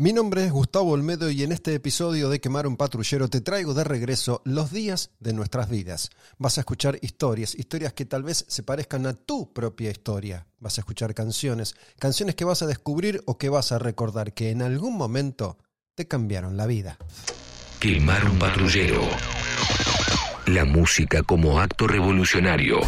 Mi nombre es Gustavo Olmedo y en este episodio de Quemar un Patrullero te traigo de regreso los días de nuestras vidas. Vas a escuchar historias, historias que tal vez se parezcan a tu propia historia. Vas a escuchar canciones, canciones que vas a descubrir o que vas a recordar que en algún momento te cambiaron la vida. Quemar un patrullero. La música como acto revolucionario.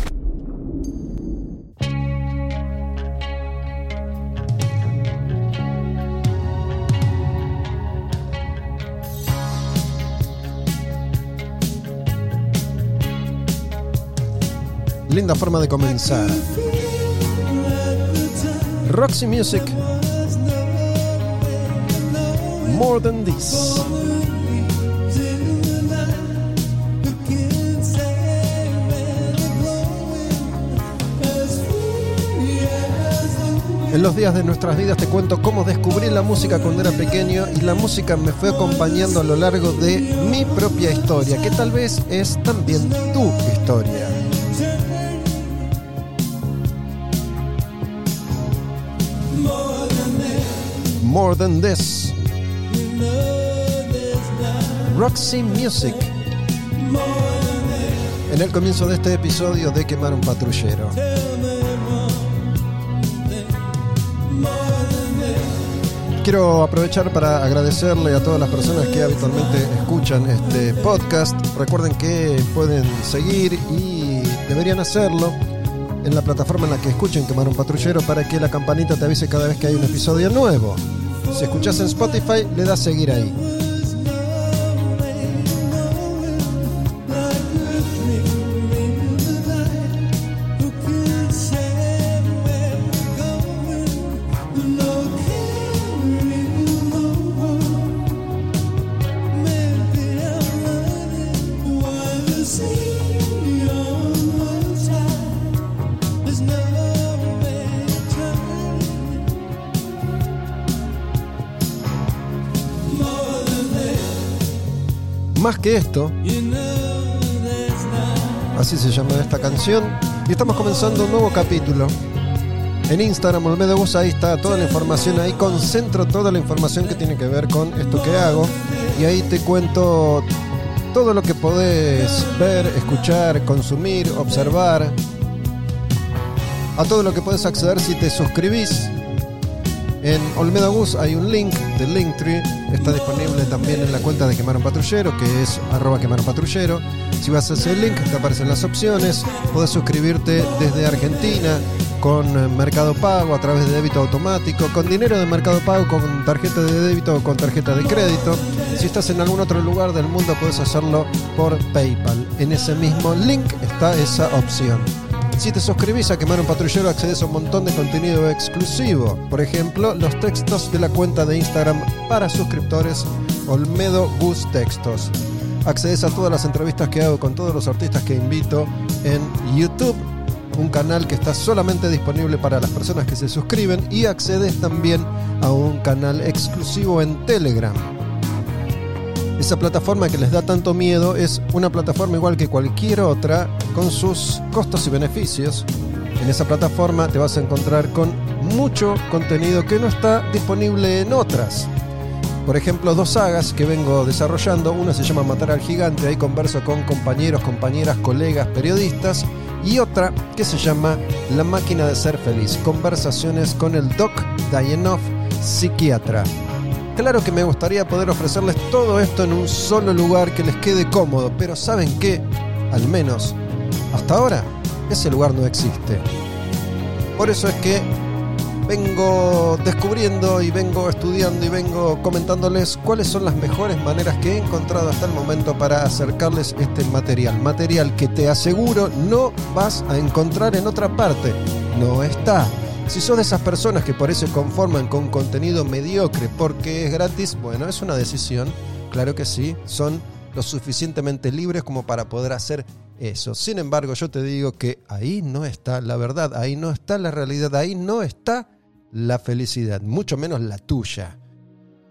Linda forma de comenzar. Roxy Music. More than this. En los días de nuestras vidas te cuento cómo descubrí la música cuando era pequeño y la música me fue acompañando a lo largo de mi propia historia, que tal vez es también tu historia. More Than This. Roxy Music. En el comienzo de este episodio de Quemar un Patrullero. Quiero aprovechar para agradecerle a todas las personas que habitualmente escuchan este podcast. Recuerden que pueden seguir y deberían hacerlo en la plataforma en la que escuchen Quemar un Patrullero para que la campanita te avise cada vez que hay un episodio nuevo. Si escuchas en Spotify, le das seguir ahí. Así se llama esta canción, y estamos comenzando un nuevo capítulo. En Instagram, Olmedo Bus, ahí está toda la información, ahí concentro toda la información que tiene que ver con esto que hago, y ahí te cuento todo lo que podés ver, escuchar, consumir, observar, a todo lo que podés acceder si te suscribís. En Olmedo Bus hay un link de Linktree, está disponible también en la cuenta de Quemar un Patrullero, que es arroba quemar un patrullero. Si vas a ese link, te aparecen las opciones. Podés suscribirte desde Argentina con Mercado Pago a través de débito automático, con dinero de Mercado Pago, con tarjeta de débito o con tarjeta de crédito. Si estás en algún otro lugar del mundo, puedes hacerlo por PayPal. En ese mismo link está esa opción. Si te suscribís a Quemar un Patrullero accedes a un montón de contenido exclusivo. Por ejemplo, los textos de la cuenta de Instagram para suscriptores Olmedo Gus Textos. Accedes a todas las entrevistas que hago con todos los artistas que invito en YouTube, un canal que está solamente disponible para las personas que se suscriben y accedes también a un canal exclusivo en Telegram. Esa plataforma que les da tanto miedo es una plataforma igual que cualquier otra con sus costos y beneficios. En esa plataforma te vas a encontrar con mucho contenido que no está disponible en otras. Por ejemplo, dos sagas que vengo desarrollando. Una se llama Matar al Gigante, ahí converso con compañeros, compañeras, colegas, periodistas. Y otra que se llama La máquina de ser feliz, conversaciones con el Doc Dayanov, psiquiatra. Claro que me gustaría poder ofrecerles todo esto en un solo lugar que les quede cómodo, pero ¿saben qué? Al menos, hasta ahora, ese lugar no existe. Por eso es que vengo descubriendo y vengo estudiando y vengo comentándoles cuáles son las mejores maneras que he encontrado hasta el momento para acercarles este material. Material que te aseguro no vas a encontrar en otra parte. No está. Si sos de esas personas que por eso conforman con contenido mediocre porque es gratis, bueno, es una decisión. Claro que sí, son lo suficientemente libres como para poder hacer eso. Sin embargo, yo te digo que ahí no está la verdad, ahí no está la realidad, ahí no está la felicidad, mucho menos la tuya.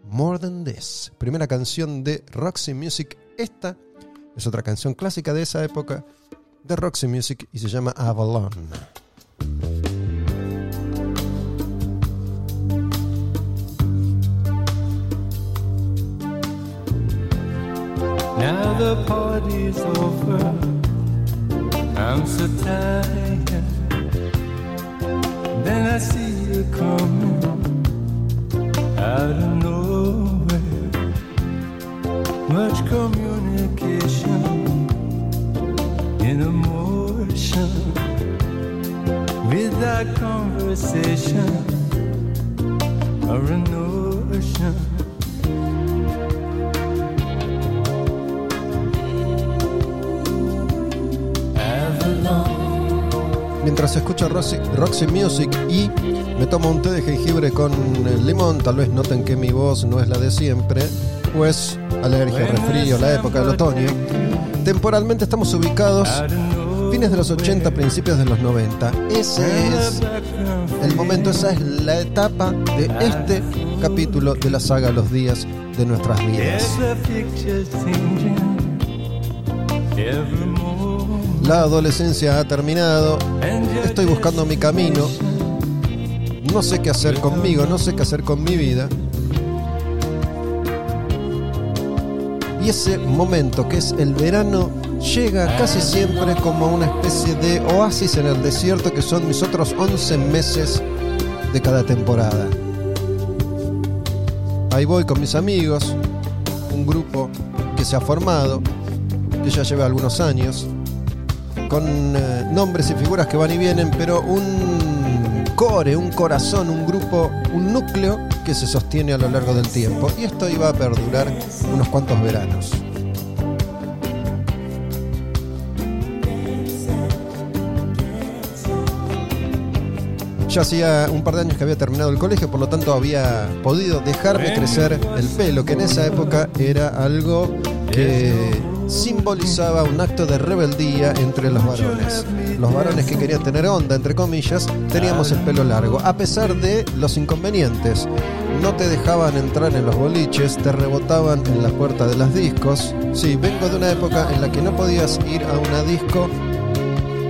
More Than This, primera canción de Roxy Music. Esta es otra canción clásica de esa época de Roxy Music y se llama Avalon. Now the party's over. I'm so tired. Then I see you coming out of nowhere. Much communication in emotion without conversation or a notion. Mientras escucho Roxy, Roxy Music y me tomo un té de jengibre con eh, limón, tal vez noten que mi voz no es la de siempre, pues alergia, resfrío, la época del otoño. Temporalmente estamos ubicados fines de los 80, principios de los 90. Ese es el momento, esa es la etapa de este capítulo de la saga Los días de nuestras vidas. La adolescencia ha terminado, estoy buscando mi camino, no sé qué hacer conmigo, no sé qué hacer con mi vida. Y ese momento que es el verano llega casi siempre como una especie de oasis en el desierto que son mis otros 11 meses de cada temporada. Ahí voy con mis amigos, un grupo que se ha formado, que ya lleva algunos años, con eh, nombres y figuras que van y vienen, pero un core, un corazón, un grupo, un núcleo que se sostiene a lo largo del tiempo. Y esto iba a perdurar unos cuantos veranos. Ya hacía un par de años que había terminado el colegio, por lo tanto había podido dejarme crecer el pelo, que en esa época era algo que simbolizaba un acto de rebeldía entre los varones. Los varones que querían tener onda, entre comillas, teníamos el pelo largo, a pesar de los inconvenientes. No te dejaban entrar en los boliches, te rebotaban en la puerta de las discos. Sí, vengo de una época en la que no podías ir a una disco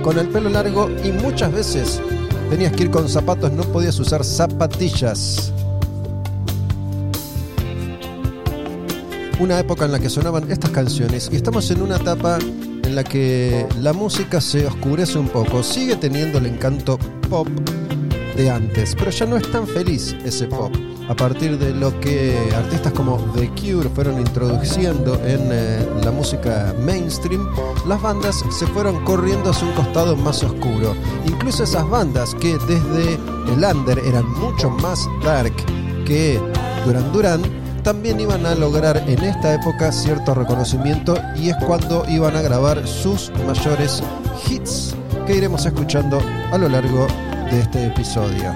con el pelo largo y muchas veces tenías que ir con zapatos, no podías usar zapatillas. Una época en la que sonaban estas canciones y estamos en una etapa en la que la música se oscurece un poco, sigue teniendo el encanto pop de antes, pero ya no es tan feliz ese pop. A partir de lo que artistas como The Cure fueron introduciendo en eh, la música mainstream, las bandas se fueron corriendo hacia un costado más oscuro. Incluso esas bandas que desde el under eran mucho más dark que Duran Duran, también iban a lograr en esta época cierto reconocimiento y es cuando iban a grabar sus mayores hits que iremos escuchando a lo largo de este episodio.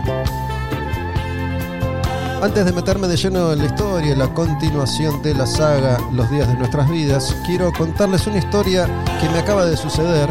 Antes de meterme de lleno en la historia y la continuación de la saga Los días de nuestras vidas, quiero contarles una historia que me acaba de suceder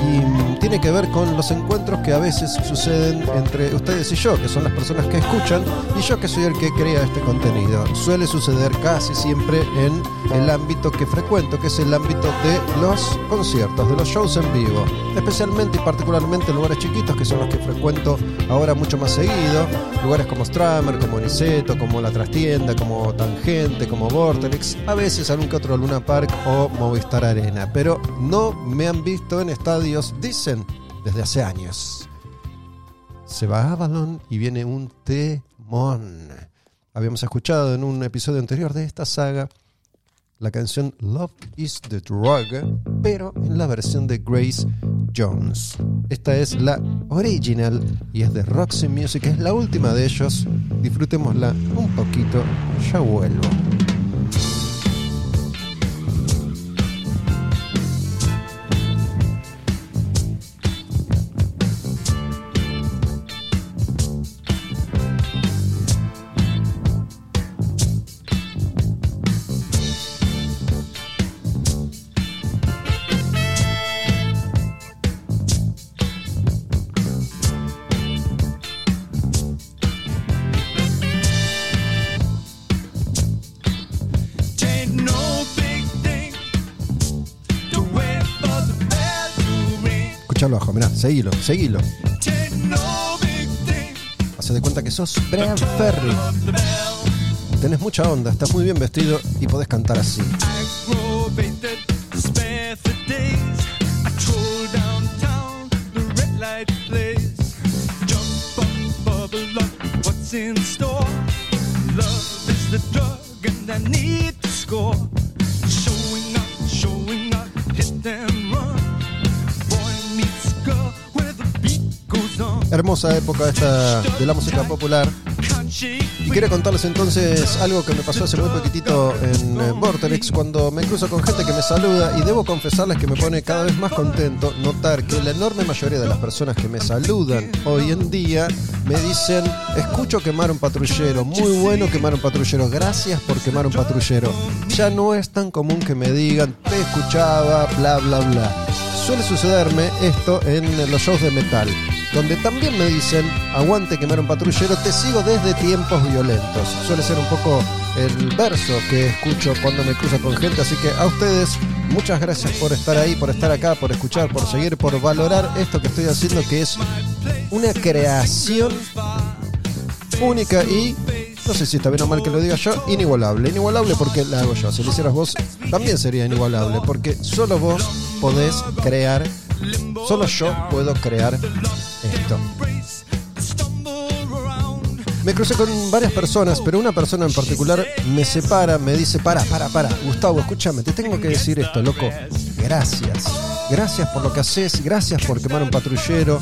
y tiene que ver con los encuentros que a veces suceden entre ustedes y yo, que son las personas que escuchan, y yo que soy el que crea este contenido. Suele suceder casi siempre en el ámbito que frecuento, que es el ámbito de los conciertos, de los shows en vivo, especialmente y particularmente en lugares chiquitos, que son los que frecuento ahora mucho más seguido, lugares como Stramer, como Niceto, como La Trastienda, como Tangente, como Vortex, a veces algún que otro Luna Park o Movistar Arena, pero no me han visto en estadios desde hace años. Se va Avalon y viene un temón. Habíamos escuchado en un episodio anterior de esta saga la canción Love is the Drug, pero en la versión de Grace Jones. Esta es la original y es de Roxy Music, es la última de ellos. Disfrutémosla un poquito, ya vuelvo. Mirá, seguilo, seguilo. Hace de cuenta que sos Brian Ferry. Tenés mucha onda, estás muy bien vestido y podés cantar así. Hermosa época de la música popular. Y quería contarles entonces algo que me pasó hace muy poquitito en eh, Vortex cuando me cruzo con gente que me saluda y debo confesarles que me pone cada vez más contento notar que la enorme mayoría de las personas que me saludan hoy en día me dicen, escucho quemar un patrullero, muy bueno quemar un patrullero, gracias por quemar un patrullero. Ya no es tan común que me digan, te escuchaba, bla, bla, bla. Suele sucederme esto en los shows de metal donde también me dicen, aguante quemar un patrullero, te sigo desde tiempos violentos. Suele ser un poco el verso que escucho cuando me cruzo con gente, así que a ustedes muchas gracias por estar ahí, por estar acá, por escuchar, por seguir, por valorar esto que estoy haciendo, que es una creación única y no sé si está bien o mal que lo diga yo, inigualable. Inigualable porque la hago yo. Si lo hicieras vos, también sería inigualable. Porque solo vos podés crear, solo yo puedo crear Me crucé con varias personas, pero una persona en particular me separa, me dice, para, para, para, Gustavo, escúchame, te tengo que decir esto, loco. Gracias. Gracias por lo que haces, gracias por quemar un patrullero.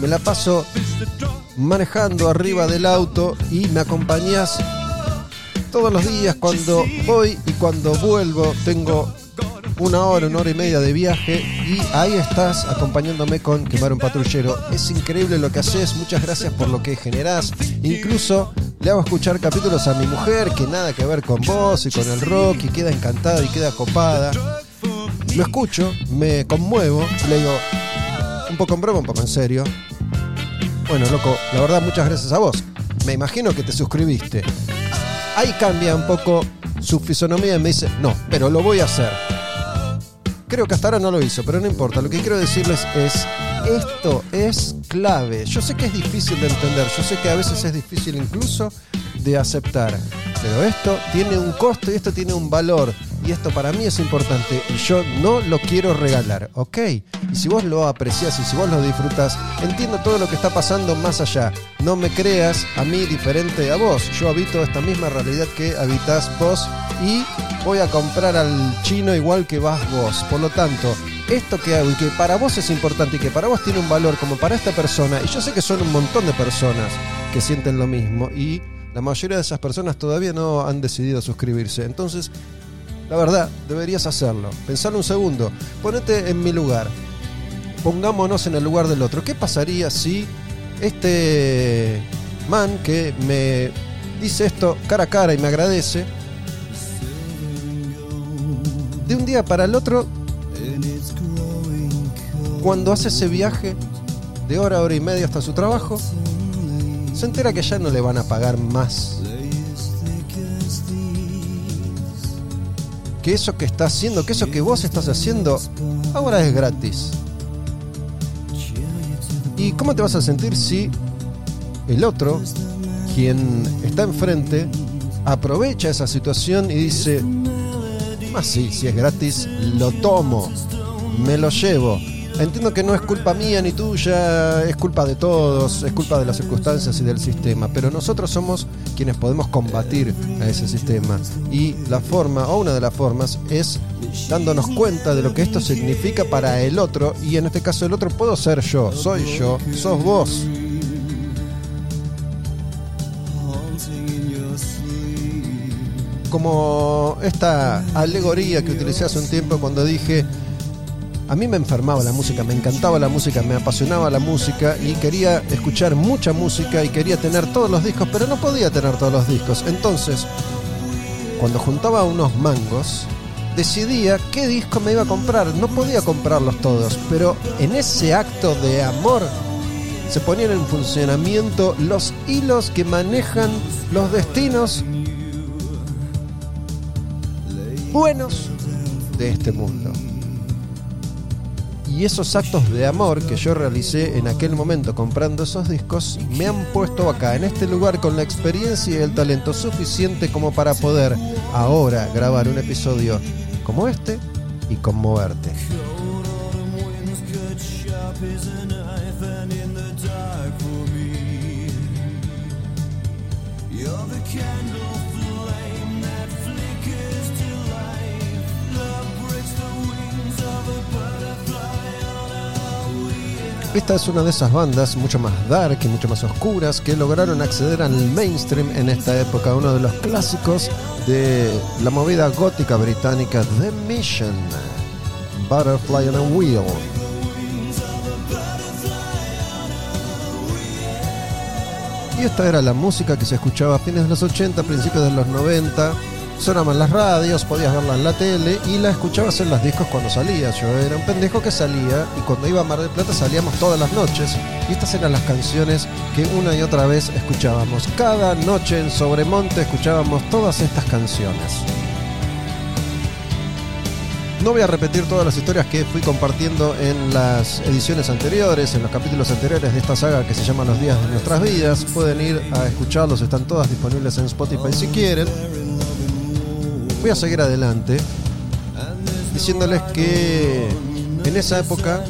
Me la paso manejando arriba del auto y me acompañas todos los días cuando voy y cuando vuelvo. Tengo una hora, una hora y media de viaje y ahí estás acompañándome con Quemar un Patrullero. Es increíble lo que haces, muchas gracias por lo que generás. Incluso le hago escuchar capítulos a mi mujer que nada que ver con vos y con el rock y queda encantada y queda copada. Lo escucho, me conmuevo, le digo un poco en broma, un poco en serio. Bueno, loco, la verdad muchas gracias a vos. Me imagino que te suscribiste. Ahí cambia un poco su fisonomía y me dice, no, pero lo voy a hacer. Creo que hasta ahora no lo hizo, pero no importa. Lo que quiero decirles es, esto es clave. Yo sé que es difícil de entender, yo sé que a veces es difícil incluso de aceptar, pero esto tiene un costo y esto tiene un valor. Y esto para mí es importante y yo no lo quiero regalar, ¿ok? Si vos lo aprecias y si vos lo disfrutas, entiendo todo lo que está pasando más allá. No me creas a mí diferente a vos. Yo habito esta misma realidad que habitas vos y voy a comprar al chino igual que vas vos. Por lo tanto, esto que hago y que para vos es importante y que para vos tiene un valor como para esta persona, y yo sé que son un montón de personas que sienten lo mismo y la mayoría de esas personas todavía no han decidido suscribirse. Entonces, la verdad, deberías hacerlo. Pensar un segundo, ponete en mi lugar. Pongámonos en el lugar del otro. ¿Qué pasaría si este man que me dice esto cara a cara y me agradece, de un día para el otro, cuando hace ese viaje de hora hora y media hasta su trabajo, se entera que ya no le van a pagar más. Que eso que está haciendo, que eso que vos estás haciendo, ahora es gratis. ¿Y cómo te vas a sentir si el otro, quien está enfrente, aprovecha esa situación y dice, sí, si es gratis, lo tomo, me lo llevo. Entiendo que no es culpa mía ni tuya, es culpa de todos, es culpa de las circunstancias y del sistema, pero nosotros somos quienes podemos combatir a ese sistema. Y la forma, o una de las formas, es dándonos cuenta de lo que esto significa para el otro, y en este caso el otro puedo ser yo, soy yo, sos vos. Como esta alegoría que utilicé hace un tiempo cuando dije, a mí me enfermaba la música, me encantaba la música, me apasionaba la música y quería escuchar mucha música y quería tener todos los discos, pero no podía tener todos los discos. Entonces, cuando juntaba unos mangos, decidía qué disco me iba a comprar. No podía comprarlos todos, pero en ese acto de amor se ponían en funcionamiento los hilos que manejan los destinos buenos de este mundo. Y esos actos de amor que yo realicé en aquel momento comprando esos discos me han puesto acá, en este lugar, con la experiencia y el talento suficiente como para poder ahora grabar un episodio como este y conmoverte. Esta es una de esas bandas mucho más dark y mucho más oscuras que lograron acceder al mainstream en esta época, uno de los clásicos de la movida gótica británica The Mission, Butterfly on a Wheel. Y esta era la música que se escuchaba a fines de los 80, principios de los 90. Sonaban las radios, podías verla en la tele y la escuchabas en los discos cuando salía. Yo era un pendejo que salía y cuando iba a Mar del Plata salíamos todas las noches. Y estas eran las canciones que una y otra vez escuchábamos. Cada noche en Sobremonte escuchábamos todas estas canciones. No voy a repetir todas las historias que fui compartiendo en las ediciones anteriores, en los capítulos anteriores de esta saga que se llama Los días de nuestras vidas. Pueden ir a escucharlos, están todas disponibles en Spotify si quieren. Voy a seguir adelante diciéndoles que en esa época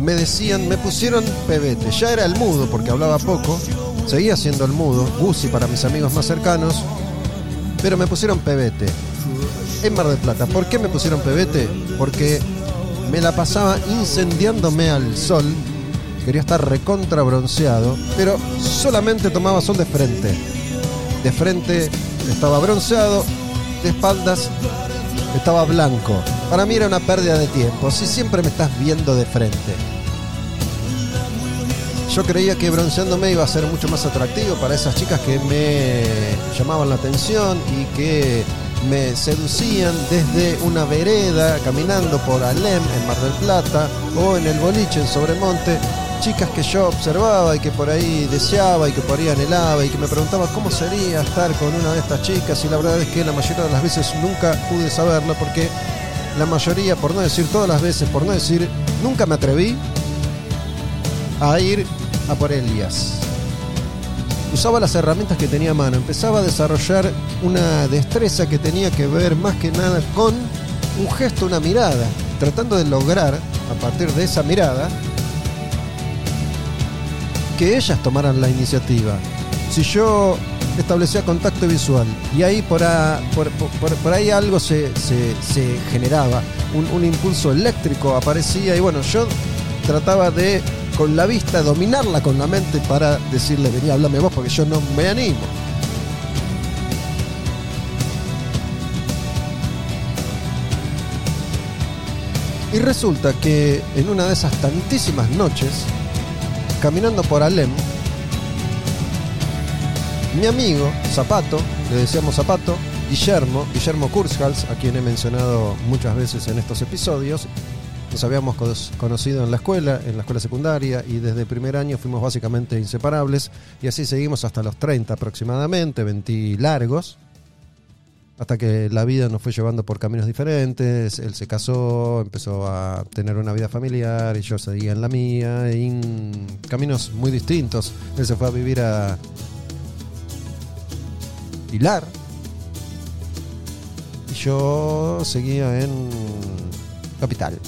me decían, me pusieron pebete. Ya era el mudo porque hablaba poco, seguía siendo el mudo, Gucci para mis amigos más cercanos, pero me pusieron pebete en Mar del Plata. ¿Por qué me pusieron pebete? Porque me la pasaba incendiándome al sol. Quería estar recontra bronceado, pero solamente tomaba sol de frente. De frente estaba bronceado, de espaldas estaba blanco. Para mí era una pérdida de tiempo, si siempre me estás viendo de frente. Yo creía que bronceándome iba a ser mucho más atractivo para esas chicas que me llamaban la atención y que me seducían desde una vereda caminando por Alem en Mar del Plata o en el boliche en Sobremonte, chicas que yo observaba y que por ahí deseaba y que por ahí anhelaba y que me preguntaba cómo sería estar con una de estas chicas y la verdad es que la mayoría de las veces nunca pude saberlo porque la mayoría, por no decir todas las veces, por no decir nunca me atreví a ir a por Elías usaba las herramientas que tenía a mano, empezaba a desarrollar una destreza que tenía que ver más que nada con un gesto, una mirada, tratando de lograr, a partir de esa mirada, que ellas tomaran la iniciativa. Si yo establecía contacto visual y ahí por, a- por, ahí algo se, generaba, un, un impulso eléctrico aparecía y bueno, yo trataba de con la vista dominarla con la mente para decirle, vení, háblame vos porque yo no me animo. Y resulta que en una de esas tantísimas noches, caminando por Alem, mi amigo Zapato, le decíamos Zapato, Guillermo, Guillermo Kurzhals, a quien he mencionado muchas veces en estos episodios, nos habíamos co- conocido en la escuela, en la escuela secundaria, y desde el primer año fuimos básicamente inseparables, y así seguimos hasta los 30 aproximadamente, 20 largos, hasta que la vida nos fue llevando por caminos diferentes, él se casó, empezó a tener una vida familiar, y yo seguía en la mía, en caminos muy distintos. Él se fue a vivir a Pilar, y yo seguía en Capital.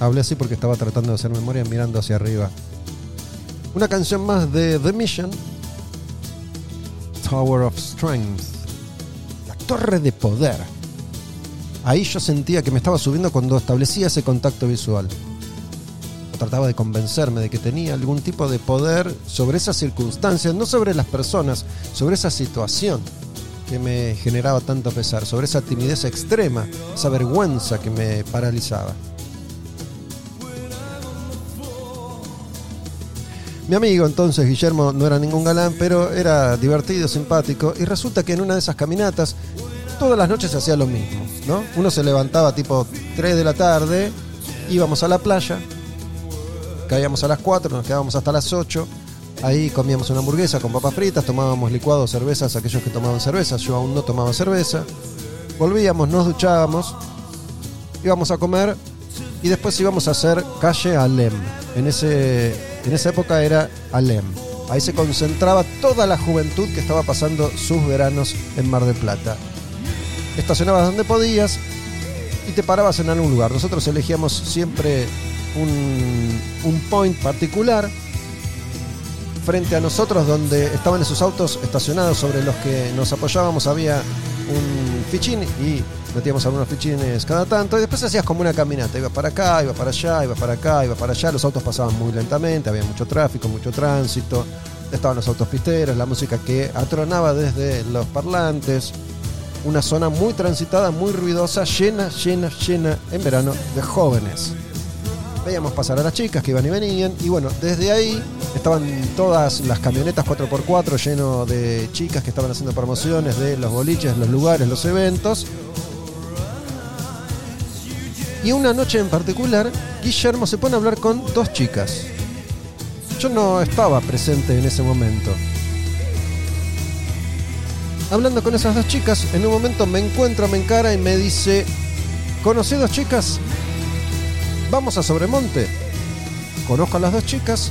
Hablé así porque estaba tratando de hacer memoria mirando hacia arriba. Una canción más de The Mission. Tower of Strength. La torre de poder. Ahí yo sentía que me estaba subiendo cuando establecía ese contacto visual. O trataba de convencerme de que tenía algún tipo de poder sobre esas circunstancias, no sobre las personas, sobre esa situación que me generaba tanto pesar, sobre esa timidez extrema, esa vergüenza que me paralizaba. Mi amigo entonces, Guillermo, no era ningún galán, pero era divertido, simpático, y resulta que en una de esas caminatas, todas las noches se hacía lo mismo, ¿no? Uno se levantaba tipo 3 de la tarde, íbamos a la playa, caíamos a las 4, nos quedábamos hasta las 8, ahí comíamos una hamburguesa con papas fritas, tomábamos licuados, cervezas, aquellos que tomaban cerveza, yo aún no tomaba cerveza, volvíamos, nos duchábamos, íbamos a comer y después íbamos a hacer calle Alem. En, ese, en esa época era Alem. Ahí se concentraba toda la juventud que estaba pasando sus veranos en Mar del Plata. Estacionabas donde podías y te parabas en algún lugar. Nosotros elegíamos siempre un, un point particular. frente a nosotros, donde estaban esos autos estacionados sobre los que nos apoyábamos, había un fichín y metíamos algunos fichines cada tanto. Y después hacías como una caminata. Iba para acá, iba para allá, iba para acá, iba para allá. Los autos pasaban muy lentamente, había mucho tráfico, mucho tránsito. Estaban los autos pisteros, la música que atronaba desde los parlantes. Una zona muy transitada, muy ruidosa, llena, llena, llena en verano de jóvenes. Veíamos pasar a las chicas que iban y venían. Y bueno, desde ahí estaban todas las camionetas 4x4 lleno de chicas que estaban haciendo promociones de los boliches, los lugares, los eventos. Y una noche en particular, Guillermo se pone a hablar con dos chicas. Yo no estaba presente en ese momento. Hablando con esas dos chicas, en un momento me encuentro, me encara y me dice, ¿conocí dos chicas? ¿Vamos a Sobremonte? Conozco a las dos chicas.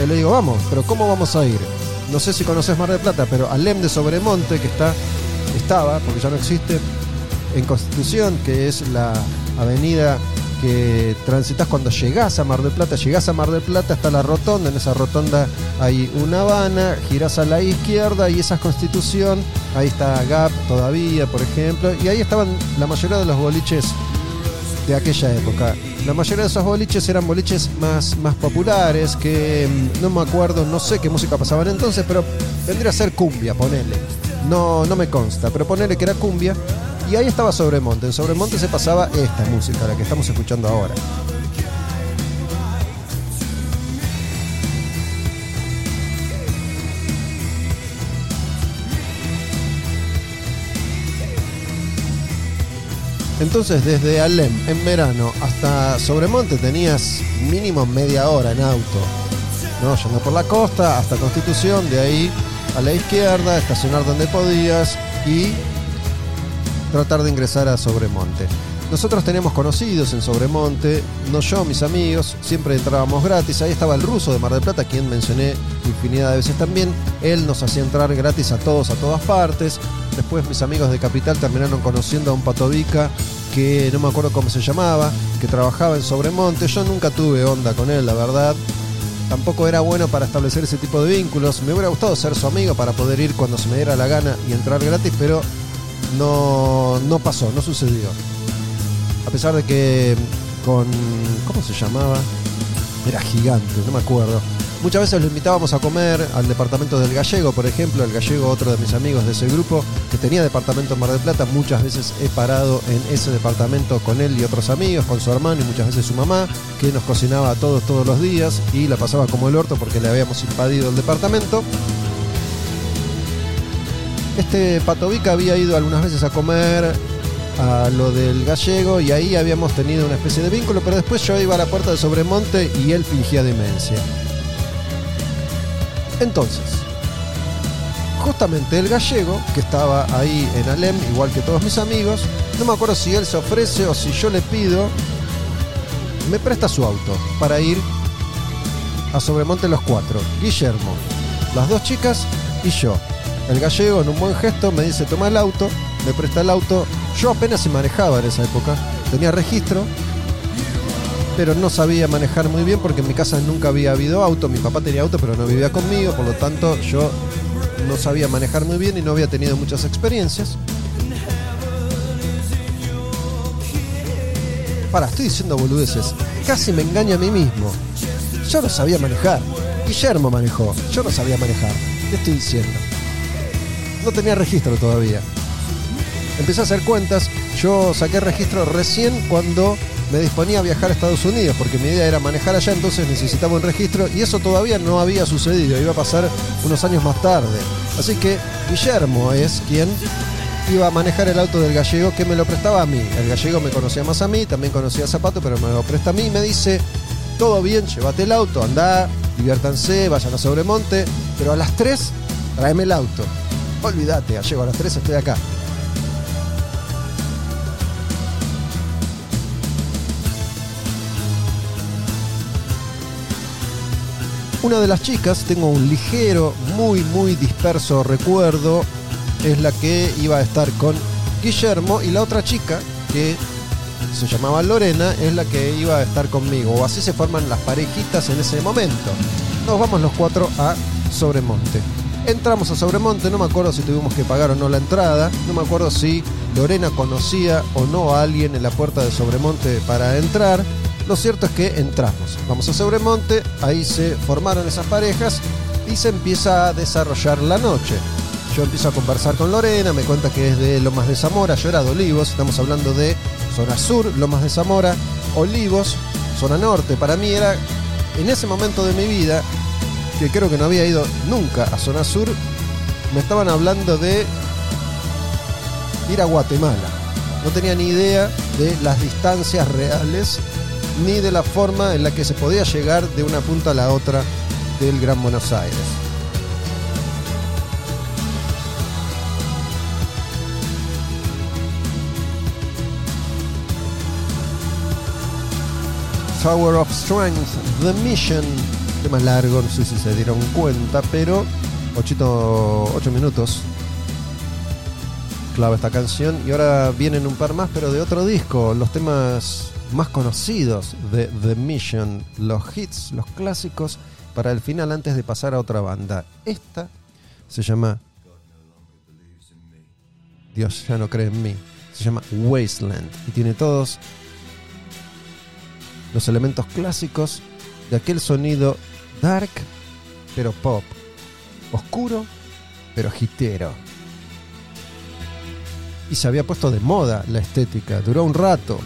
Y le digo, vamos, pero ¿cómo vamos a ir? No sé si conoces Mar del Plata, pero Alem de Sobremonte, que está, estaba, porque ya no existe, en Constitución, que es la avenida que transitas cuando llegás a Mar del Plata. Llegás a Mar del Plata, está la rotonda, en esa rotonda hay una Habana, girás a la izquierda y esa es Constitución. Ahí está Gap todavía, por ejemplo, y ahí estaban la mayoría de los boliches de aquella época. La mayoría de esos boliches eran boliches más, más populares, que mm, no me acuerdo, no sé qué música pasaban entonces, pero vendría a ser cumbia, ponele. No, no me consta, pero ponele que era cumbia. Y ahí estaba Sobremonte. En Sobremonte se pasaba esta música, la que estamos escuchando ahora. Entonces, desde Alem en verano hasta Sobremonte tenías mínimo media hora en auto. ¿no? Yendo por la costa hasta Constitución, de ahí a la izquierda, estacionar donde podías y tratar de ingresar a Sobremonte. Nosotros teníamos conocidos en Sobremonte, no yo, mis amigos, siempre entrábamos gratis. Ahí estaba el ruso de Mar del Plata, quien mencioné infinidad de veces también. Él nos hacía entrar gratis a todos, a todas partes. Después mis amigos de Capital terminaron conociendo a un patovica que no me acuerdo cómo se llamaba, que trabajaba en Sobremonte. Yo nunca tuve onda con él, la verdad. Tampoco era bueno para establecer ese tipo de vínculos. Me hubiera gustado ser su amigo para poder ir cuando se me diera la gana y entrar gratis, pero no, no pasó, no sucedió. A pesar de que con... ¿Cómo se llamaba? Era gigante, no me acuerdo. Muchas veces lo invitábamos a comer al departamento del Gallego, por ejemplo. El Gallego, otro de mis amigos de ese grupo, que tenía departamento en Mar del Plata. Muchas veces he parado en ese departamento con él y otros amigos, con su hermano y muchas veces su mamá, que nos cocinaba a todos todos los días y la pasaba como el orto porque le habíamos invadido el departamento. Este Patovica había ido algunas veces a comer a lo del gallego y ahí habíamos tenido una especie de vínculo, pero después yo iba a la puerta de Sobremonte y él fingía demencia. Entonces, justamente el gallego, que estaba ahí en Alem, igual que todos mis amigos, no me acuerdo si él se ofrece o si yo le pido, me presta su auto para ir a Sobremonte los cuatro. Guillermo, las dos chicas y yo. El gallego en un buen gesto me dice toma el auto, me presta el auto. Yo apenas se manejaba en esa época, tenía registro, pero no sabía manejar muy bien porque en mi casa nunca había habido auto. Mi papá tenía auto, pero no vivía conmigo, por lo tanto yo no sabía manejar muy bien y no había tenido muchas experiencias. Para, estoy diciendo boludeces. Casi me engaño a mí mismo. Yo no sabía manejar. Guillermo manejó. Yo no sabía manejar. ¿Qué estoy diciendo? No tenía registro todavía. Empecé a hacer cuentas. Yo saqué registro recién cuando me disponía a viajar a Estados Unidos, porque mi idea era manejar allá, entonces necesitaba un registro y eso todavía no había sucedido, iba a pasar unos años más tarde. Así que Guillermo es quien iba a manejar el auto del gallego que me lo prestaba a mí. El gallego me conocía más a mí, también conocía a Zapato, pero me lo presta a mí y me dice, todo bien, llévate el auto, anda, diviértanse, vayan a Sobremonte, pero a las 3 tráeme el auto. Olvídate, llego a las 3 estoy acá. Una de las chicas, tengo un ligero, muy, muy disperso recuerdo, es la que iba a estar con Guillermo y la otra chica, que se llamaba Lorena, es la que iba a estar conmigo. O así se forman las parejitas en ese momento. Nos vamos los cuatro a Sobremonte. Entramos a Sobremonte, no me acuerdo si tuvimos que pagar o no la entrada, no me acuerdo si Lorena conocía o no a alguien en la puerta de Sobremonte para entrar. Lo cierto es que entramos. Vamos a Sobremonte, ahí se formaron esas parejas y se empieza a desarrollar la noche. Yo empiezo a conversar con Lorena, me cuenta que es de Lomas de Zamora, yo era de Olivos, estamos hablando de zona sur, Lomas de Zamora, Olivos, zona norte. Para mí era, en ese momento de mi vida, que creo que no había ido nunca a zona sur, me estaban hablando de ir a Guatemala. No tenía ni idea de las distancias reales ni de la forma en la que se podía llegar de una punta a la otra del Gran Buenos Aires. Tower of Strength, The Mission, tema largo, no sé si se dieron cuenta, pero 8 minutos clava esta canción y ahora vienen un par más, pero de otro disco, los temas más conocidos de The Mission, los hits, los clásicos, para el final antes de pasar a otra banda. Esta se llama Dios ya no cree en mí. Se llama Wasteland y tiene todos los elementos clásicos de aquel sonido dark pero pop, oscuro pero hitero. Y se había puesto de moda la estética, duró un rato.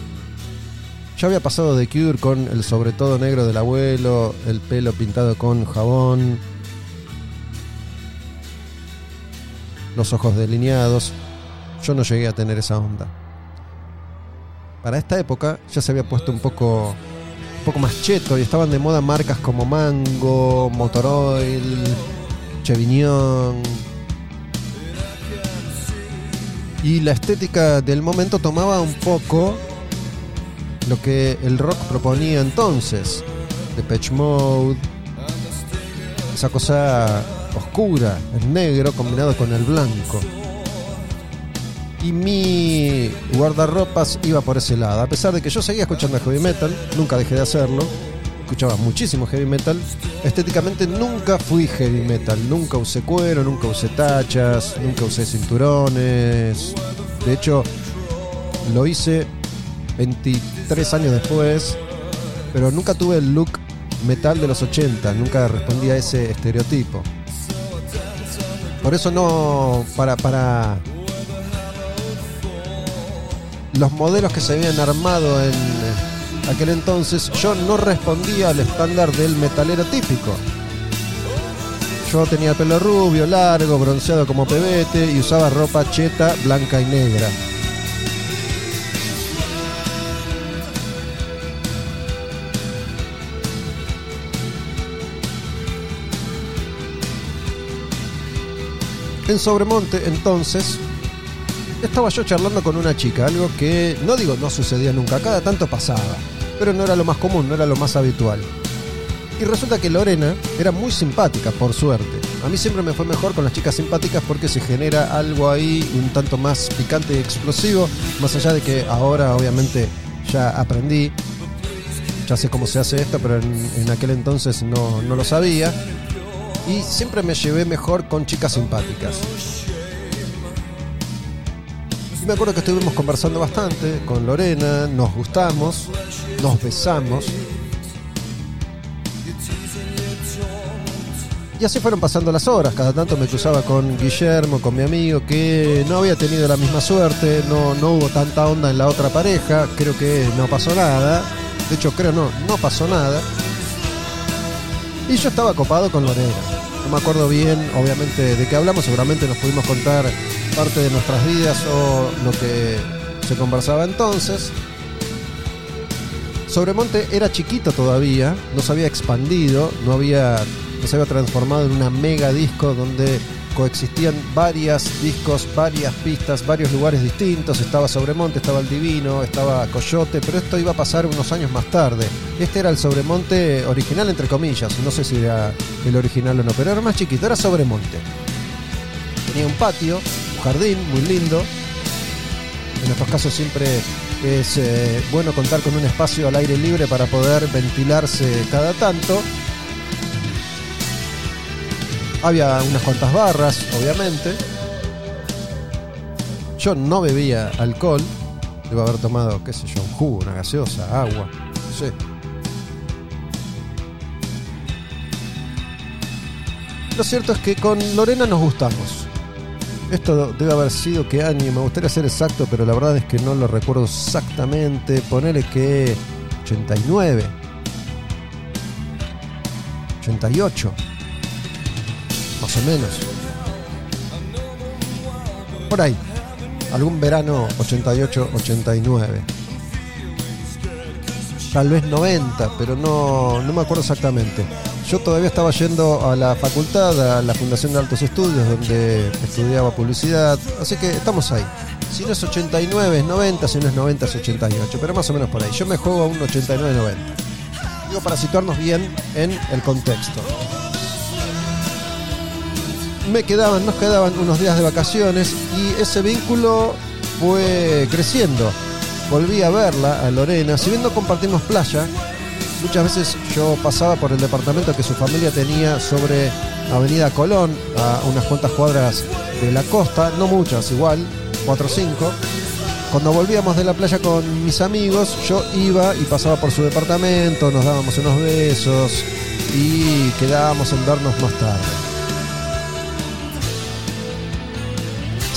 Ya había pasado de Cure con el sobre todo negro del abuelo, el pelo pintado con jabón, los ojos delineados. Yo no llegué a tener esa onda. Para esta época ya se había puesto un poco un poco más cheto y estaban de moda marcas como Mango, Motoroil, Chevignon. Y la estética del momento tomaba un poco lo que el rock proponía entonces. Depeche Mode, esa cosa oscura, el negro combinado con el blanco. Y mi guardarropas iba por ese lado. A pesar de que yo seguía escuchando heavy metal, nunca dejé de hacerlo. Escuchaba muchísimo heavy metal. Estéticamente nunca fui heavy metal. Nunca usé cuero, nunca usé tachas, nunca usé cinturones. De hecho, lo hice 23 años después, pero nunca tuve el look metal de los 80, nunca respondí a ese estereotipo. Por eso no, para, para los modelos que se habían armado en aquel entonces, yo no respondía al estándar del metalero típico. Yo tenía pelo rubio, largo, bronceado como pebete y usaba ropa cheta, blanca y negra. En Sobremonte, entonces, estaba yo charlando con una chica, algo que no digo no sucedía nunca, cada tanto pasaba, pero no era lo más común, no era lo más habitual. Y resulta que Lorena era muy simpática, por suerte. A mí siempre me fue mejor con las chicas simpáticas porque se genera algo ahí un tanto más picante y explosivo, más allá de que ahora obviamente ya aprendí, ya sé cómo se hace esto, pero en, en aquel entonces no, no lo sabía. Y siempre me llevé mejor con chicas simpáticas. Me acuerdo que estuvimos conversando bastante con Lorena, nos gustamos, nos besamos. Y así fueron pasando las horas, cada tanto me cruzaba con Guillermo, con mi amigo, que no había tenido la misma suerte, no, no hubo tanta onda en la otra pareja, creo que no pasó nada, de hecho creo no, no pasó nada. Y yo estaba copado con Lorena. No me acuerdo bien, obviamente, de qué hablamos, seguramente nos pudimos contar parte de nuestras vidas o lo que se conversaba entonces. Sobremonte era chiquito todavía, no se había expandido, no había no se había transformado en una mega disco donde coexistían varias discos, varias pistas, varios lugares distintos. Estaba Sobremonte, estaba el Divino, estaba Coyote, pero esto iba a pasar unos años más tarde. Este era el Sobremonte original, entre comillas. No sé si era el original o no, pero era más chiquito, era Sobremonte. Tenía un patio, jardín muy lindo. En estos casos siempre es eh, bueno contar con un espacio al aire libre para poder ventilarse cada tanto. Había unas cuantas barras, obviamente. Yo no bebía alcohol. Debo haber tomado, qué sé yo, un jugo, una gaseosa, agua. No. Lo cierto es que con Lorena nos gustamos. Esto debe haber sido qué año, me gustaría ser exacto, pero la verdad es que no lo recuerdo exactamente. Ponele que 89. 88. Más o menos. Por ahí. Algún verano 88, 89. Tal vez 90, pero no, no me acuerdo exactamente. Yo todavía estaba yendo a la facultad, a la Fundación de Altos Estudios, donde estudiaba publicidad. Así que estamos ahí. Si no es 89 es 90, si no es 90 es 88, pero más o menos por ahí. Yo me juego a un 89-90. Digo para situarnos bien en el contexto. Me quedaban, nos quedaban unos días de vacaciones y ese vínculo fue creciendo. Volví a verla, a Lorena, si bien no compartimos playa, muchas veces yo pasaba por el departamento que su familia tenía sobre Avenida Colón, a unas cuantas cuadras de la costa, no muchas, igual, 4 o 5. Cuando volvíamos de la playa con mis amigos, yo iba y pasaba por su departamento, nos dábamos unos besos y quedábamos en vernos más tarde.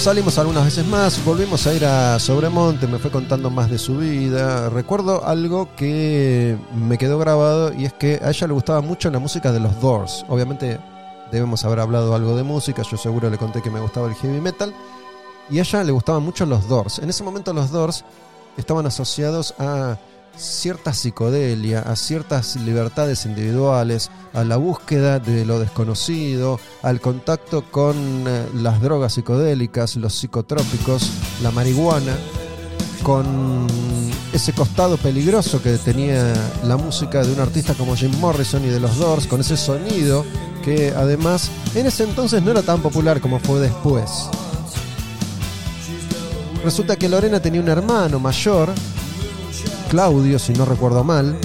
Salimos algunas veces más, volvimos a ir a Sobremonte, me fue contando más de su vida. Recuerdo algo que me quedó grabado y es que a ella le gustaba mucho la música de los Doors. Obviamente debemos haber hablado algo de música, yo seguro le conté que me gustaba el heavy metal. Y a ella le gustaban mucho los Doors. En ese momento los Doors estaban asociados a cierta psicodelia, a ciertas libertades individuales, a la búsqueda de lo desconocido, al contacto con eh, las drogas psicodélicas, los psicotrópicos, la marihuana, con ese costado peligroso que tenía la música de un artista como Jim Morrison y de los Doors, con ese sonido que además en ese entonces no era tan popular como fue después. Resulta que Lorena tenía un hermano mayor Claudio, si no recuerdo mal,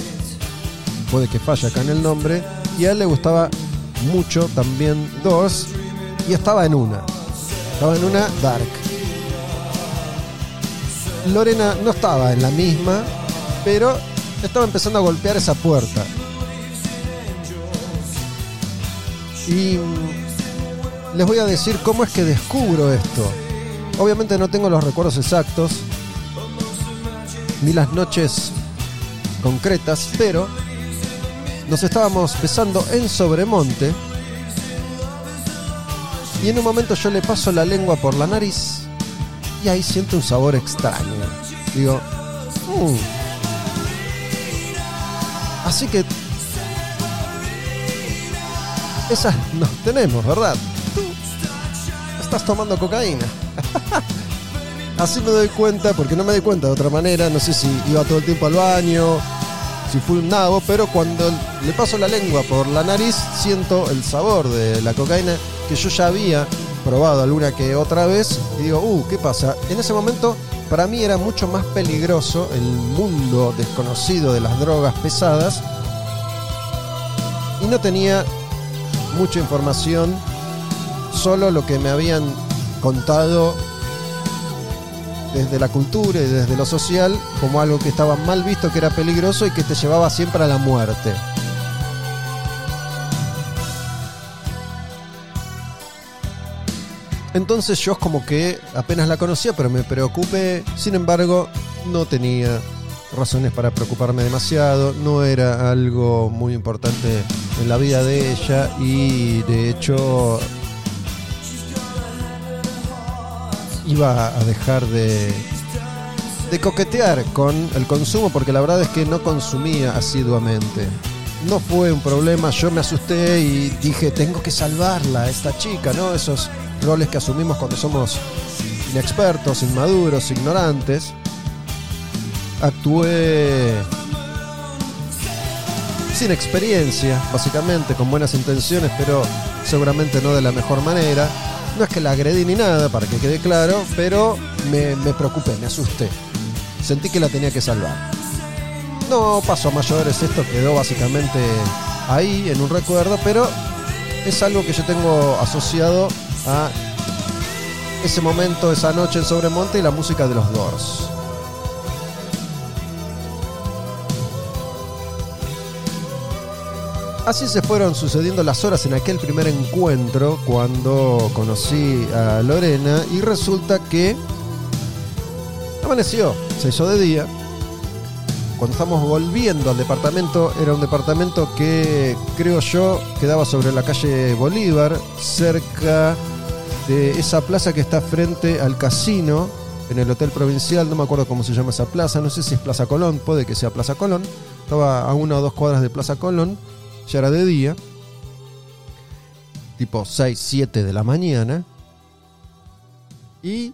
puede que falle acá en el nombre, y a él le gustaba mucho también Doors, y estaba en una, estaba en una Dark. Lorena no estaba en la misma, pero estaba empezando a golpear esa puerta. Y mm, les voy a decir cómo es que descubro esto. Obviamente no tengo los recuerdos exactos, ni las noches concretas, pero nos estábamos besando en Sobremonte y en un momento yo le paso la lengua por la nariz y ahí siento un sabor extraño. Digo, "Mm". así que esas nos tenemos, ¿verdad? Estás tomando cocaína. Así me doy cuenta, porque no me doy cuenta de otra manera, no sé si iba todo el tiempo al baño, si fui un nabo, pero cuando le paso la lengua por la nariz siento el sabor de la cocaína que yo ya había probado alguna que otra vez y digo, uh, ¿qué pasa? En ese momento para mí era mucho más peligroso el mundo desconocido de las drogas pesadas y no tenía mucha información, solo lo que me habían contado desde la cultura y desde lo social como algo que estaba mal visto, que era peligroso y que te llevaba siempre a la muerte. Entonces yo como que apenas la conocía, pero me preocupé. Sin embargo, no tenía razones para preocuparme demasiado. No era algo muy importante en la vida de ella y de hecho iba a dejar de, de coquetear con el consumo porque la verdad es que no consumía asiduamente. No fue un problema, yo me asusté y dije, tengo que salvarla, esta chica, ¿no? Esos roles que asumimos cuando somos inexpertos, inmaduros, ignorantes. Actué sin experiencia, básicamente, con buenas intenciones, pero seguramente no de la mejor manera. No es que la agredí ni nada, para que quede claro, pero me, me preocupé, me asusté. Sentí que la tenía que salvar. No pasó a mayores, esto quedó básicamente ahí, en un recuerdo, pero es algo que yo tengo asociado a ese momento, esa noche en Sobremonte y la música de los Doors. Así se fueron sucediendo las horas en aquel primer encuentro cuando conocí a Lorena y resulta que amaneció, se hizo de día. Cuando estamos volviendo al departamento, era un departamento que creo yo quedaba sobre la calle Bolívar, cerca de esa plaza que está frente al casino, en el Hotel Provincial, no me acuerdo cómo se llama esa plaza, no sé si es Plaza Colón, puede que sea Plaza Colón. Estaba a una o dos cuadras de Plaza Colón, ya era de día, tipo 6, 7 de la mañana, y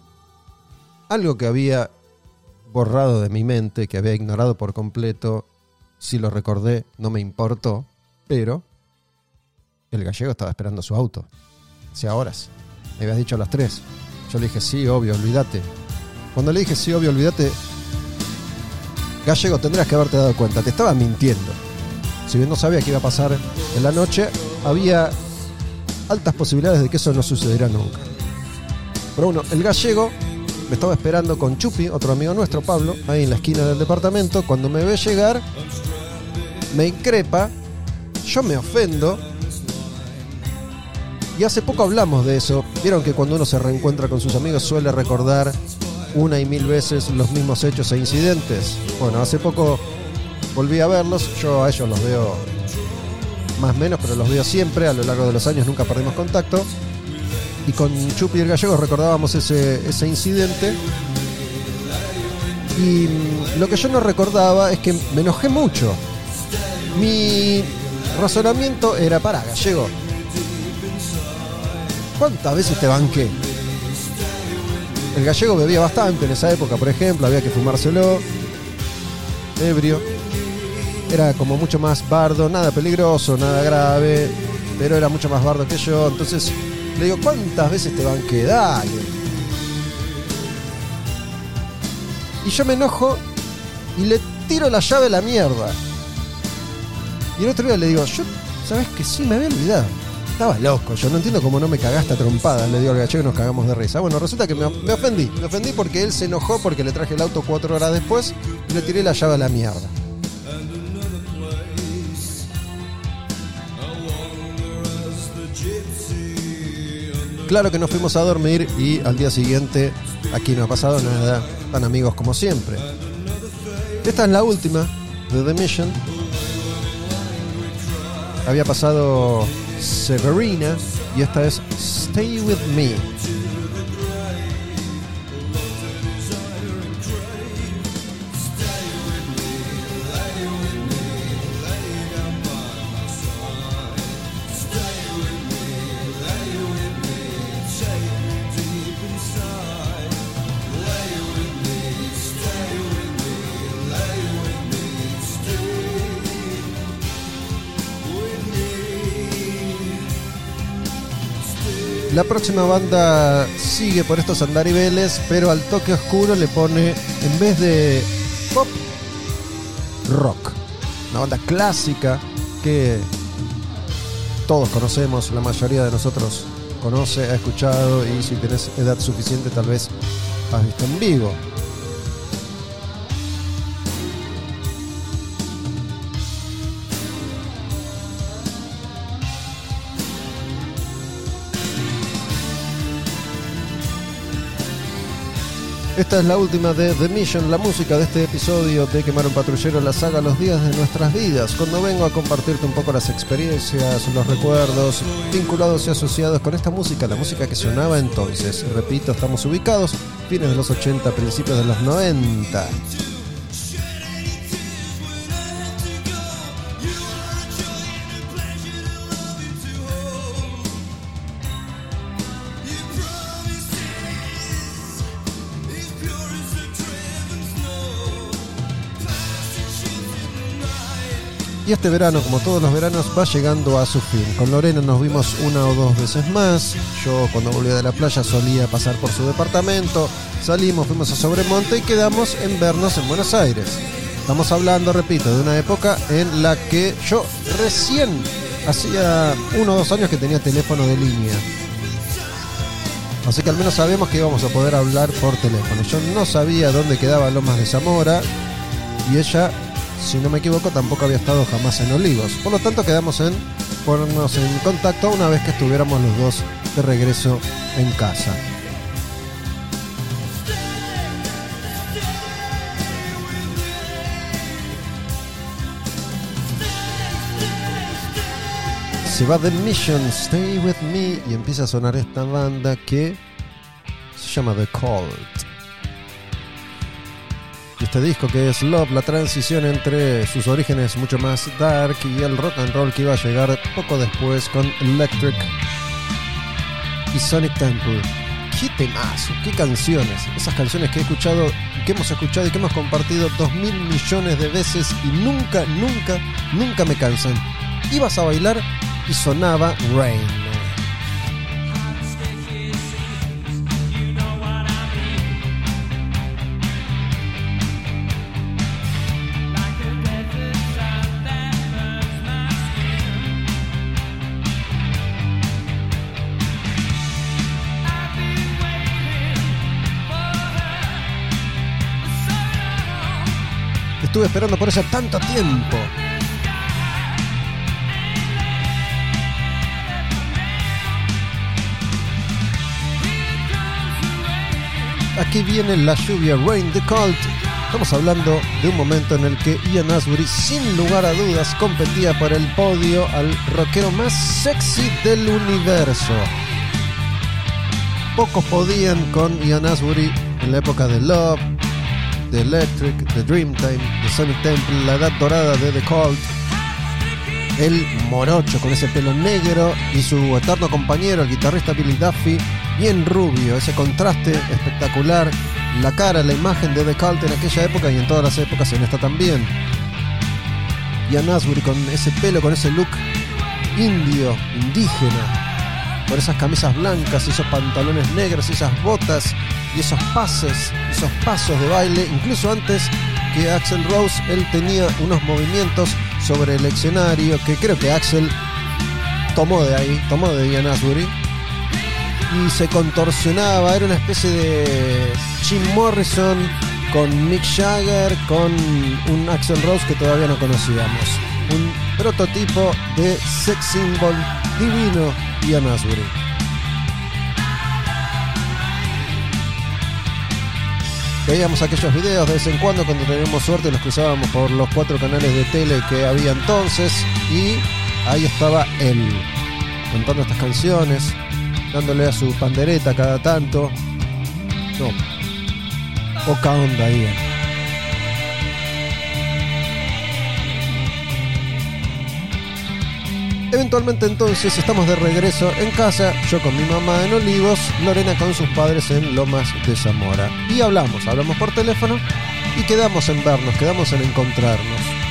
algo que había borrado de mi mente, que había ignorado por completo, si lo recordé, no me importó, pero el gallego estaba esperando su auto, hace horas. Me habías dicho a las 3. Yo le dije, sí, obvio, olvídate. Cuando le dije, sí, obvio, olvídate, Gallego, tendrías que haberte dado cuenta, te estaba mintiendo. Si bien no sabía qué iba a pasar en la noche, había altas posibilidades de que eso no sucediera nunca. Pero bueno, el gallego me estaba esperando con Chupi, otro amigo nuestro, Pablo, ahí en la esquina del departamento. Cuando me ve llegar, me increpa, yo me ofendo. Y hace poco hablamos de eso. Vieron que cuando uno se reencuentra con sus amigos suele recordar una y mil veces los mismos hechos e incidentes. Bueno, hace poco volví a verlos. Yo a ellos los veo más o menos, pero los veo siempre. A lo largo de los años nunca perdimos contacto. Y con Chupi y el Gallego recordábamos ese, ese incidente. Y mm, lo que yo no recordaba es que me enojé mucho. Mi razonamiento era, para, Gallego. ¿Cuántas veces te banqué? El gallego bebía bastante en esa época, por ejemplo, había que fumárselo, ebrio. Era como mucho más bardo, nada peligroso, nada grave, pero era mucho más bardo que yo. Entonces le digo, ¿cuántas veces te banqué? Dale. Y yo me enojo y le tiro la llave a la mierda. Y el otro día le digo, yo, ¿sabes que sí? Me había olvidado. Estaba loco, yo no entiendo cómo no me cagaste a trompadas, le digo al gallego y nos cagamos de risa. Bueno, resulta que me ofendí, me ofendí porque él se enojó porque le traje el auto cuatro horas después y le tiré la llave a la mierda. Claro que nos fuimos a dormir y al día siguiente aquí no ha pasado nada, tan amigos como siempre. Esta es la última de The Mission. Había pasado Severina y esta es Stay With Me. La próxima banda sigue por estos andariveles, pero al toque oscuro le pone, en vez de pop, rock. Una banda clásica que todos conocemos, la mayoría de nosotros conoce, ha escuchado y si tenés edad suficiente tal vez has visto en vivo. Esta es la última de The Mission, la música de este episodio de Quemar un Patrullero, la saga Los Días de Nuestras Vidas, cuando vengo a compartirte un poco las experiencias, los recuerdos vinculados y asociados con esta música, la música que sonaba entonces. Repito, estamos ubicados fines de los 80, principios de los 90. Y este verano, como todos los veranos, va llegando a su fin. Con Lorena nos vimos una o dos veces más. Yo cuando volvía de la playa solía pasar por su departamento. Salimos, fuimos a Sobremonte y quedamos en vernos en Buenos Aires. Estamos hablando, repito, de una época en la que yo recién hacía uno o dos años que tenía teléfono de línea. Así que al menos sabemos que íbamos a poder hablar por teléfono. Yo no sabía dónde quedaba Lomas de Zamora y ella, si no me equivoco, tampoco había estado jamás en Olivos. Por lo tanto, quedamos en ponernos en contacto una vez que estuviéramos los dos de regreso en casa. se va The Mission, Stay With Me y empieza a sonar esta banda que se llama The Cult. Este disco que es Love, la transición entre sus orígenes mucho más dark y el rock and roll que iba a llegar poco después con Electric y Sonic Temple. ¡Qué temazo! ¡Qué canciones! Esas canciones que he escuchado, que hemos escuchado y que hemos compartido dos mil millones de veces y nunca, nunca, nunca me cansan. Ibas a bailar y sonaba Rain. Estuve esperando por eso tanto tiempo. Aquí viene la lluvia Rain the Cult. Estamos hablando de un momento en el que Ian Asbury, sin lugar a dudas, competía por el podio al rockero más sexy del universo. Pocos podían con Ian Asbury en la época de Love, de Electric, de Dreamtime, de Sonic Temple, la edad dorada de The Cult. El morocho con ese pelo negro y su eterno compañero, el guitarrista Billy Duffy, bien rubio, ese contraste espectacular, la cara, la imagen de The Cult en aquella época y en todas las épocas en esta también. Ian Asbury con ese pelo, con ese look indio, indígena, con esas camisas blancas, esos pantalones negros, esas botas y esos pases, esos pasos de baile, incluso antes que Axel Rose, él tenía unos movimientos sobre el escenario que creo que Axel tomó de ahí, tomó de Ian Asbury y se contorsionaba, era una especie de Jim Morrison con Mick Jagger, con un Axel Rose que todavía no conocíamos. Un prototipo de sex symbol divino Ian Asbury. Veíamos aquellos videos de vez en cuando cuando teníamos suerte los cruzábamos por los cuatro canales de tele que había entonces y ahí estaba él cantando estas canciones, dándole a su pandereta cada tanto. No, poca onda ahí. Eventualmente entonces estamos de regreso en casa, yo con mi mamá en Olivos, Lorena con sus padres en Lomas de Zamora. Y hablamos, hablamos por teléfono y quedamos en vernos, quedamos en encontrarnos.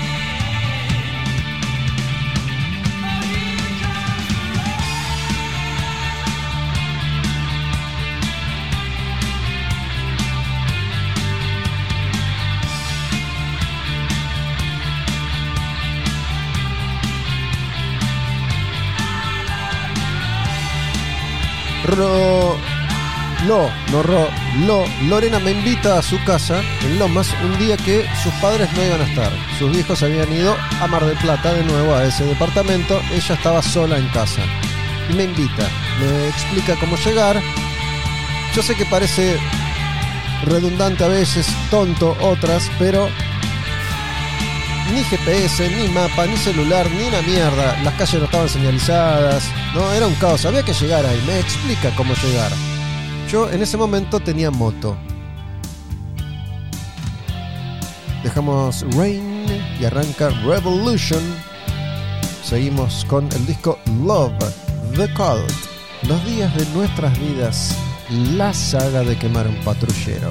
Ro... Lo, no Lo, Lorena me invita a su casa en Lomas un día que sus padres no iban a estar. Sus hijos habían ido a Mar del Plata de nuevo a ese departamento. Ella estaba sola en casa. Y me invita, me explica cómo llegar. Yo sé que parece redundante a veces, tonto otras, pero ni GPS, ni mapa, ni celular, ni una mierda. Las calles no estaban señalizadas. No, era un caos. Había que llegar ahí. Me explica cómo llegar. Yo en ese momento tenía moto. Dejamos Rain y arranca Revolution. Seguimos con el disco Love, The Cult. Los días de nuestras vidas. La saga de quemar un patrullero.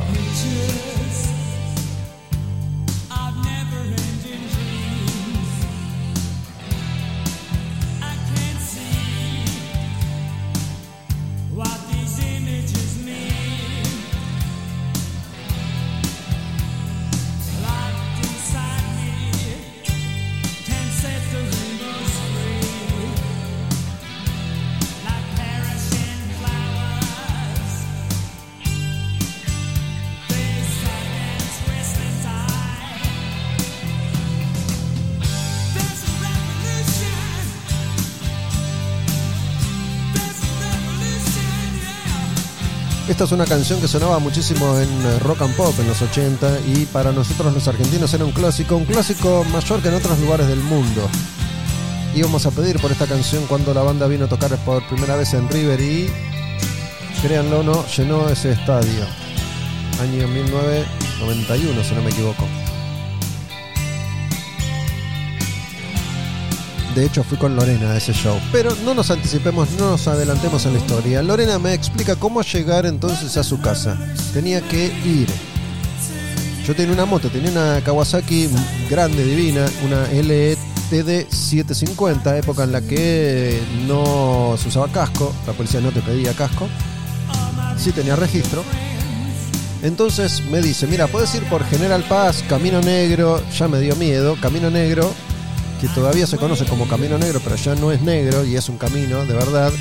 Esta es una canción que sonaba muchísimo en eh, rock and pop en los 80 y para nosotros los argentinos era un clásico, un clásico mayor que en otros lugares del mundo. Íbamos a pedir por esta canción cuando la banda vino a tocar por primera vez en River y, créanlo o no, llenó ese estadio. Año 1991, si no me equivoco. De hecho, fui con Lorena a ese show. Pero no nos anticipemos, no nos adelantemos en la historia. Lorena me explica cómo llegar entonces a su casa. Tenía que ir. Yo tenía una moto, tenía una Kawasaki grande, divina, una LTD 750, época en la que no se usaba casco, la policía no te pedía casco. Sí tenía registro. Entonces me dice, mira, puedes ir por General Paz, Camino Negro, ya me dio miedo, Camino Negro, que todavía se conoce como Camino Negro, pero ya no es negro y es un camino de verdad.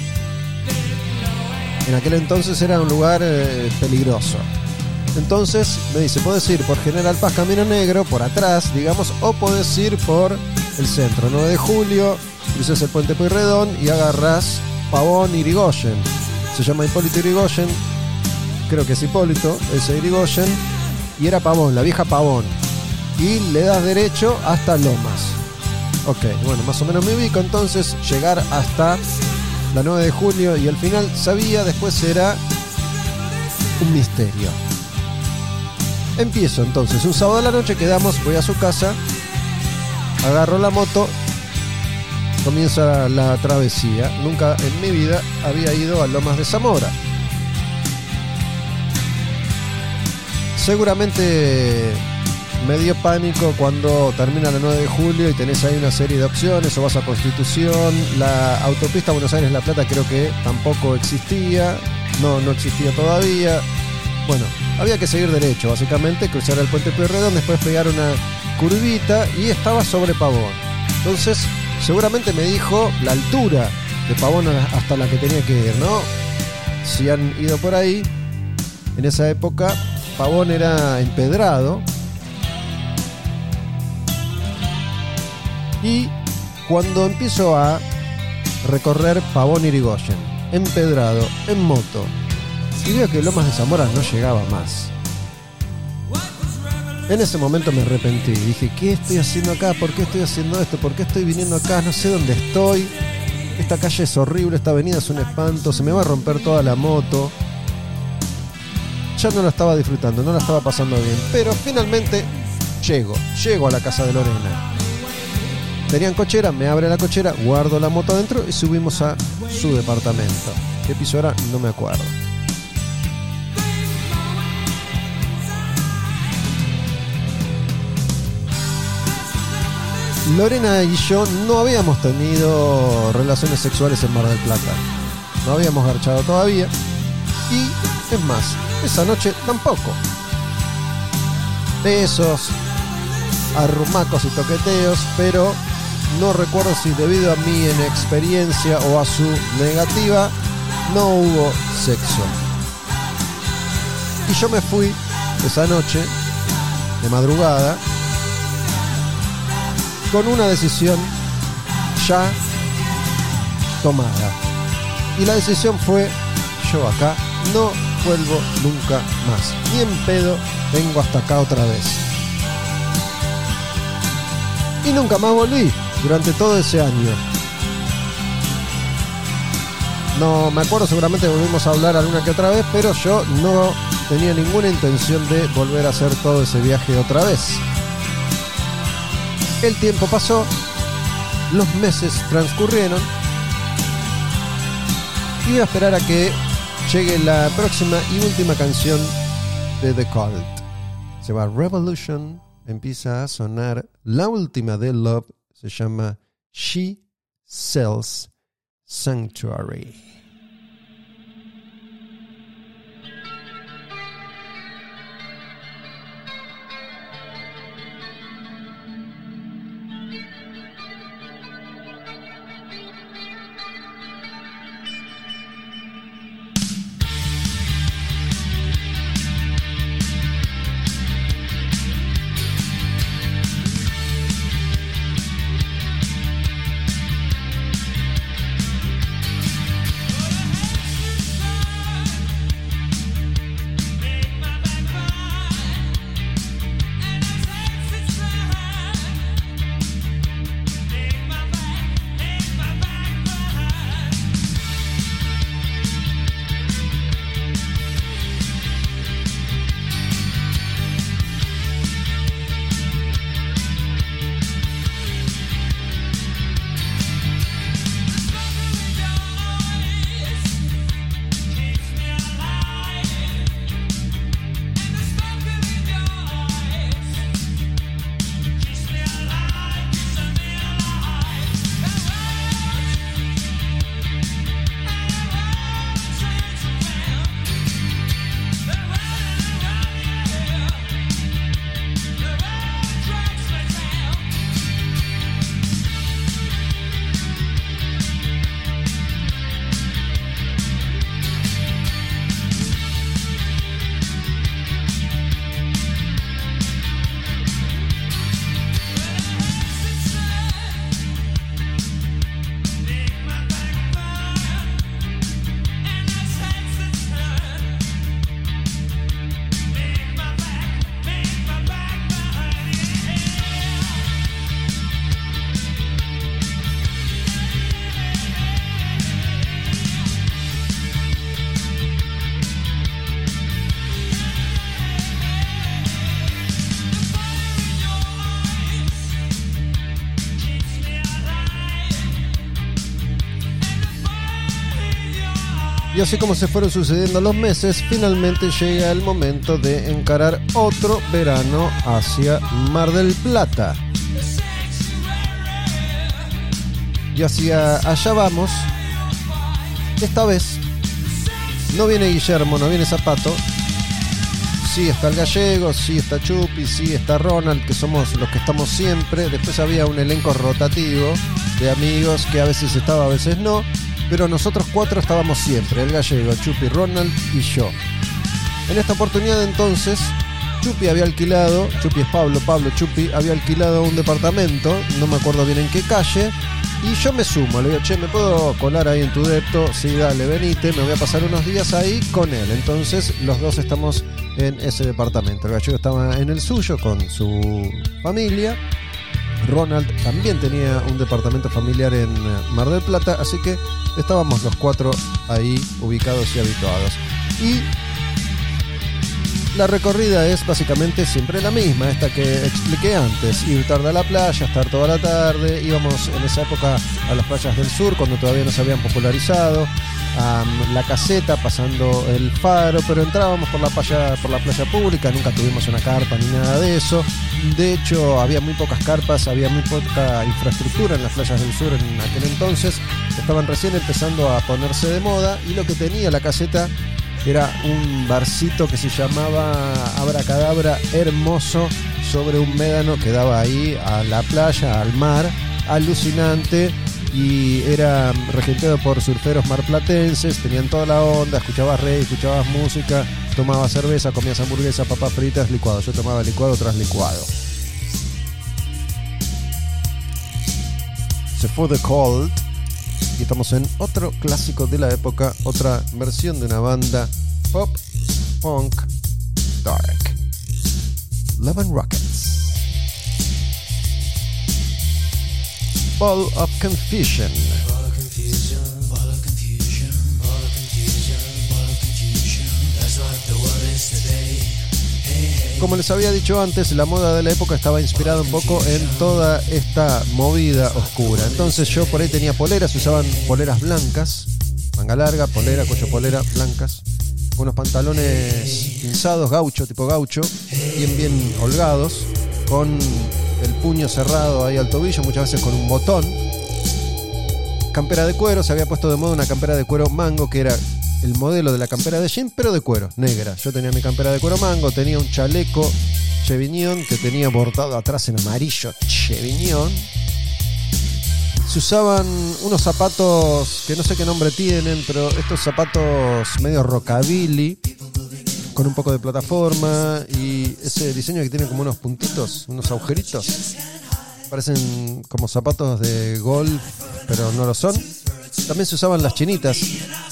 En aquel entonces era un lugar eh, peligroso. Entonces me dice, puedes ir por General Paz Camino Negro, por atrás, digamos, o puedes ir por el centro, 9 de julio, cruzas el puente Pueyrredón y agarras Pavón Irigoyen. Se llama Hipólito Irigoyen, creo que es Hipólito, ese Irigoyen, y era Pavón, la vieja Pavón. Y le das derecho hasta Lomas. Ok, bueno, más o menos me ubico entonces, llegar hasta la 9 de julio y al final sabía, después será un misterio. Empiezo entonces, un sábado a la noche quedamos, voy a su casa, agarro la moto, comienza la travesía. Nunca en mi vida había ido a Lomas de Zamora. Seguramente me dio pánico cuando termina la 9 de julio y tenés ahí una serie de opciones, o vas a Constitución, la autopista Buenos Aires-La Plata creo que tampoco existía, no, no existía todavía. Bueno, había que seguir derecho, básicamente, cruzar el puente Pueyrredón, después pegar una curvita y estaba sobre Pavón. Entonces, seguramente me dijo la altura de Pavón hasta la que tenía que ir, ¿no? Si han ido por ahí, en esa época Pavón era empedrado. Y cuando empiezo a recorrer Pavón Irigoyen, empedrado, en moto, y veo que Lomas de Zamora no llegaba más. En ese momento me arrepentí. Dije, ¿qué estoy haciendo acá? ¿Por qué estoy haciendo esto? ¿Por qué estoy viniendo acá? No sé dónde estoy. Esta calle es horrible, esta avenida es un espanto, se me va a romper toda la moto. Ya no la estaba disfrutando, no la estaba pasando bien. Pero finalmente llego, llego a la casa de Lorena. Tenían cochera, me abre la cochera, guardo la moto adentro y subimos a su departamento. ¿Qué piso era? No me acuerdo. Lorena y yo no habíamos tenido relaciones sexuales en Mar del Plata. No habíamos garchado todavía. Y es más, esa noche tampoco. Besos, arrumacos y toqueteos, pero no recuerdo si debido a mi inexperiencia o a su negativa, no hubo sexo. Y yo me fui esa noche, de madrugada, con una decisión ya tomada. Y la decisión fue, yo acá no vuelvo nunca más. Ni en pedo vengo hasta acá otra vez. Y nunca más volví durante todo ese año. No me acuerdo, seguramente volvimos a hablar alguna que otra vez, pero yo no tenía ninguna intención de volver a hacer todo ese viaje otra vez. El tiempo pasó, los meses transcurrieron y voy a esperar a que llegue la próxima y última canción de The Cult. Se va Revolution, empieza a sonar la última de Love, se llama She Sells Sanctuary. Así como se fueron sucediendo los meses, finalmente llega el momento de encarar otro verano hacia Mar del Plata. Y hacia allá vamos. Esta vez no viene Guillermo, no viene Zapato. Sí está el gallego, sí está Chupi, sí está Ronald, que somos los que estamos siempre. Después había un elenco rotativo de amigos que a veces estaba, a veces no. Pero nosotros cuatro estábamos siempre, el gallego, Chupi, Ronald y yo. En esta oportunidad entonces, Chupi había alquilado, Chupi es Pablo, Pablo Chupi, había alquilado un departamento, no me acuerdo bien en qué calle, y yo me sumo, le digo, che, ¿me puedo colar ahí en tu depto? Sí, dale, venite, me voy a pasar unos días ahí con él. Entonces los dos estamos en ese departamento. El gallego estaba en el suyo con su familia. Ronald también tenía un departamento familiar en eh, Mar del Plata, así que estábamos los cuatro ahí ubicados y habituados. Y la recorrida es básicamente siempre la misma, esta que expliqué antes. Ir tarde a la playa, estar toda la tarde. Íbamos en esa época a las playas del sur cuando todavía no se habían popularizado. La caseta pasando el faro, pero entrábamos por la playa, por la playa pública, nunca tuvimos una carpa ni nada de eso. De hecho, había muy pocas carpas, había muy poca infraestructura en las playas del sur en aquel entonces. Estaban recién empezando a ponerse de moda y lo que tenía la caseta era un barcito que se llamaba Abracadabra Hermoso sobre un médano que daba ahí a la playa, al mar, alucinante y era regenteado por surferos marplatenses, tenían toda la onda, escuchabas rey, escuchabas música, tomabas cerveza, comías hamburguesas, papas fritas, licuado. Yo tomaba licuado tras licuado. Se fue The Cold y estamos en otro clásico de la época, otra versión de una banda pop, punk, dark. Love and Rockets. Ball of Confusion. Como les había dicho antes, la moda de la época estaba inspirada un poco en toda esta movida oscura. Entonces yo por ahí tenía poleras, usaban poleras blancas, manga larga, polera, cuello polera, blancas, unos pantalones pinzados, gaucho, tipo gaucho, bien bien holgados, con el puño cerrado ahí al tobillo, muchas veces con un botón. Campera de cuero, se había puesto de moda una campera de cuero mango que era el modelo de la campera de jean, pero de cuero, negra. Yo tenía mi campera de cuero mango, tenía un chaleco Chevignon que tenía bordado atrás en amarillo Chevignon. Se usaban unos zapatos que no sé qué nombre tienen, pero estos zapatos medio rockabilly, con un poco de plataforma y ese diseño que tiene como unos puntitos, unos agujeritos. Parecen como zapatos de golf, pero no lo son. También se usaban las chinitas,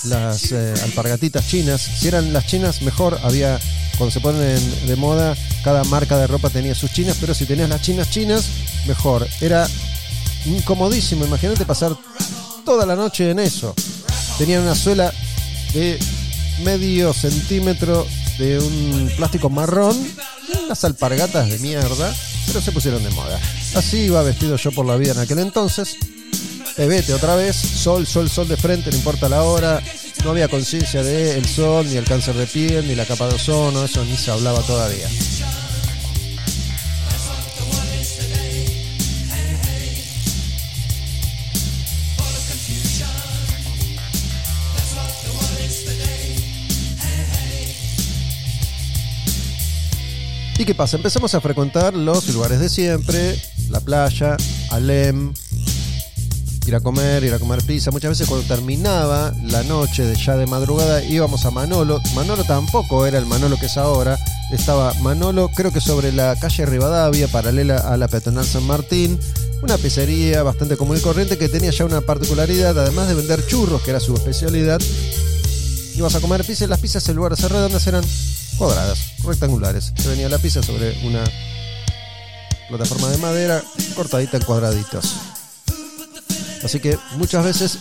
las eh, alpargatitas chinas. Si eran las chinas, mejor. Había, cuando se ponen de moda, cada marca de ropa tenía sus chinas, pero si tenías las chinas chinas, mejor. Era incomodísimo. Imagínate pasar toda la noche en eso. Tenían una suela de medio centímetro de un plástico marrón, unas alpargatas de mierda, pero se pusieron de moda. Así iba vestido yo por la vida en aquel entonces. Eh, vete otra vez, sol, sol, sol de frente, no importa la hora. No había conciencia de el sol, ni el cáncer de piel, ni la capa de ozono, eso ni se hablaba todavía. ¿Y qué pasa? Empezamos a frecuentar los lugares de siempre, la playa, Alem, ir a comer, ir a comer pizza. Muchas veces cuando terminaba la noche de ya de madrugada íbamos a Manolo. Manolo tampoco era el Manolo que es ahora. Estaba Manolo, creo que sobre la calle Rivadavia, paralela a la peatonal San Martín. Una pizzería bastante común y corriente que tenía ya una particularidad, además de vender churros, que era su especialidad. Ibas a comer pizza las pizzas en lugar de ser redondas eran cuadradas, rectangulares. Se venía la pizza sobre una plataforma de madera cortadita en cuadraditos. Así que muchas veces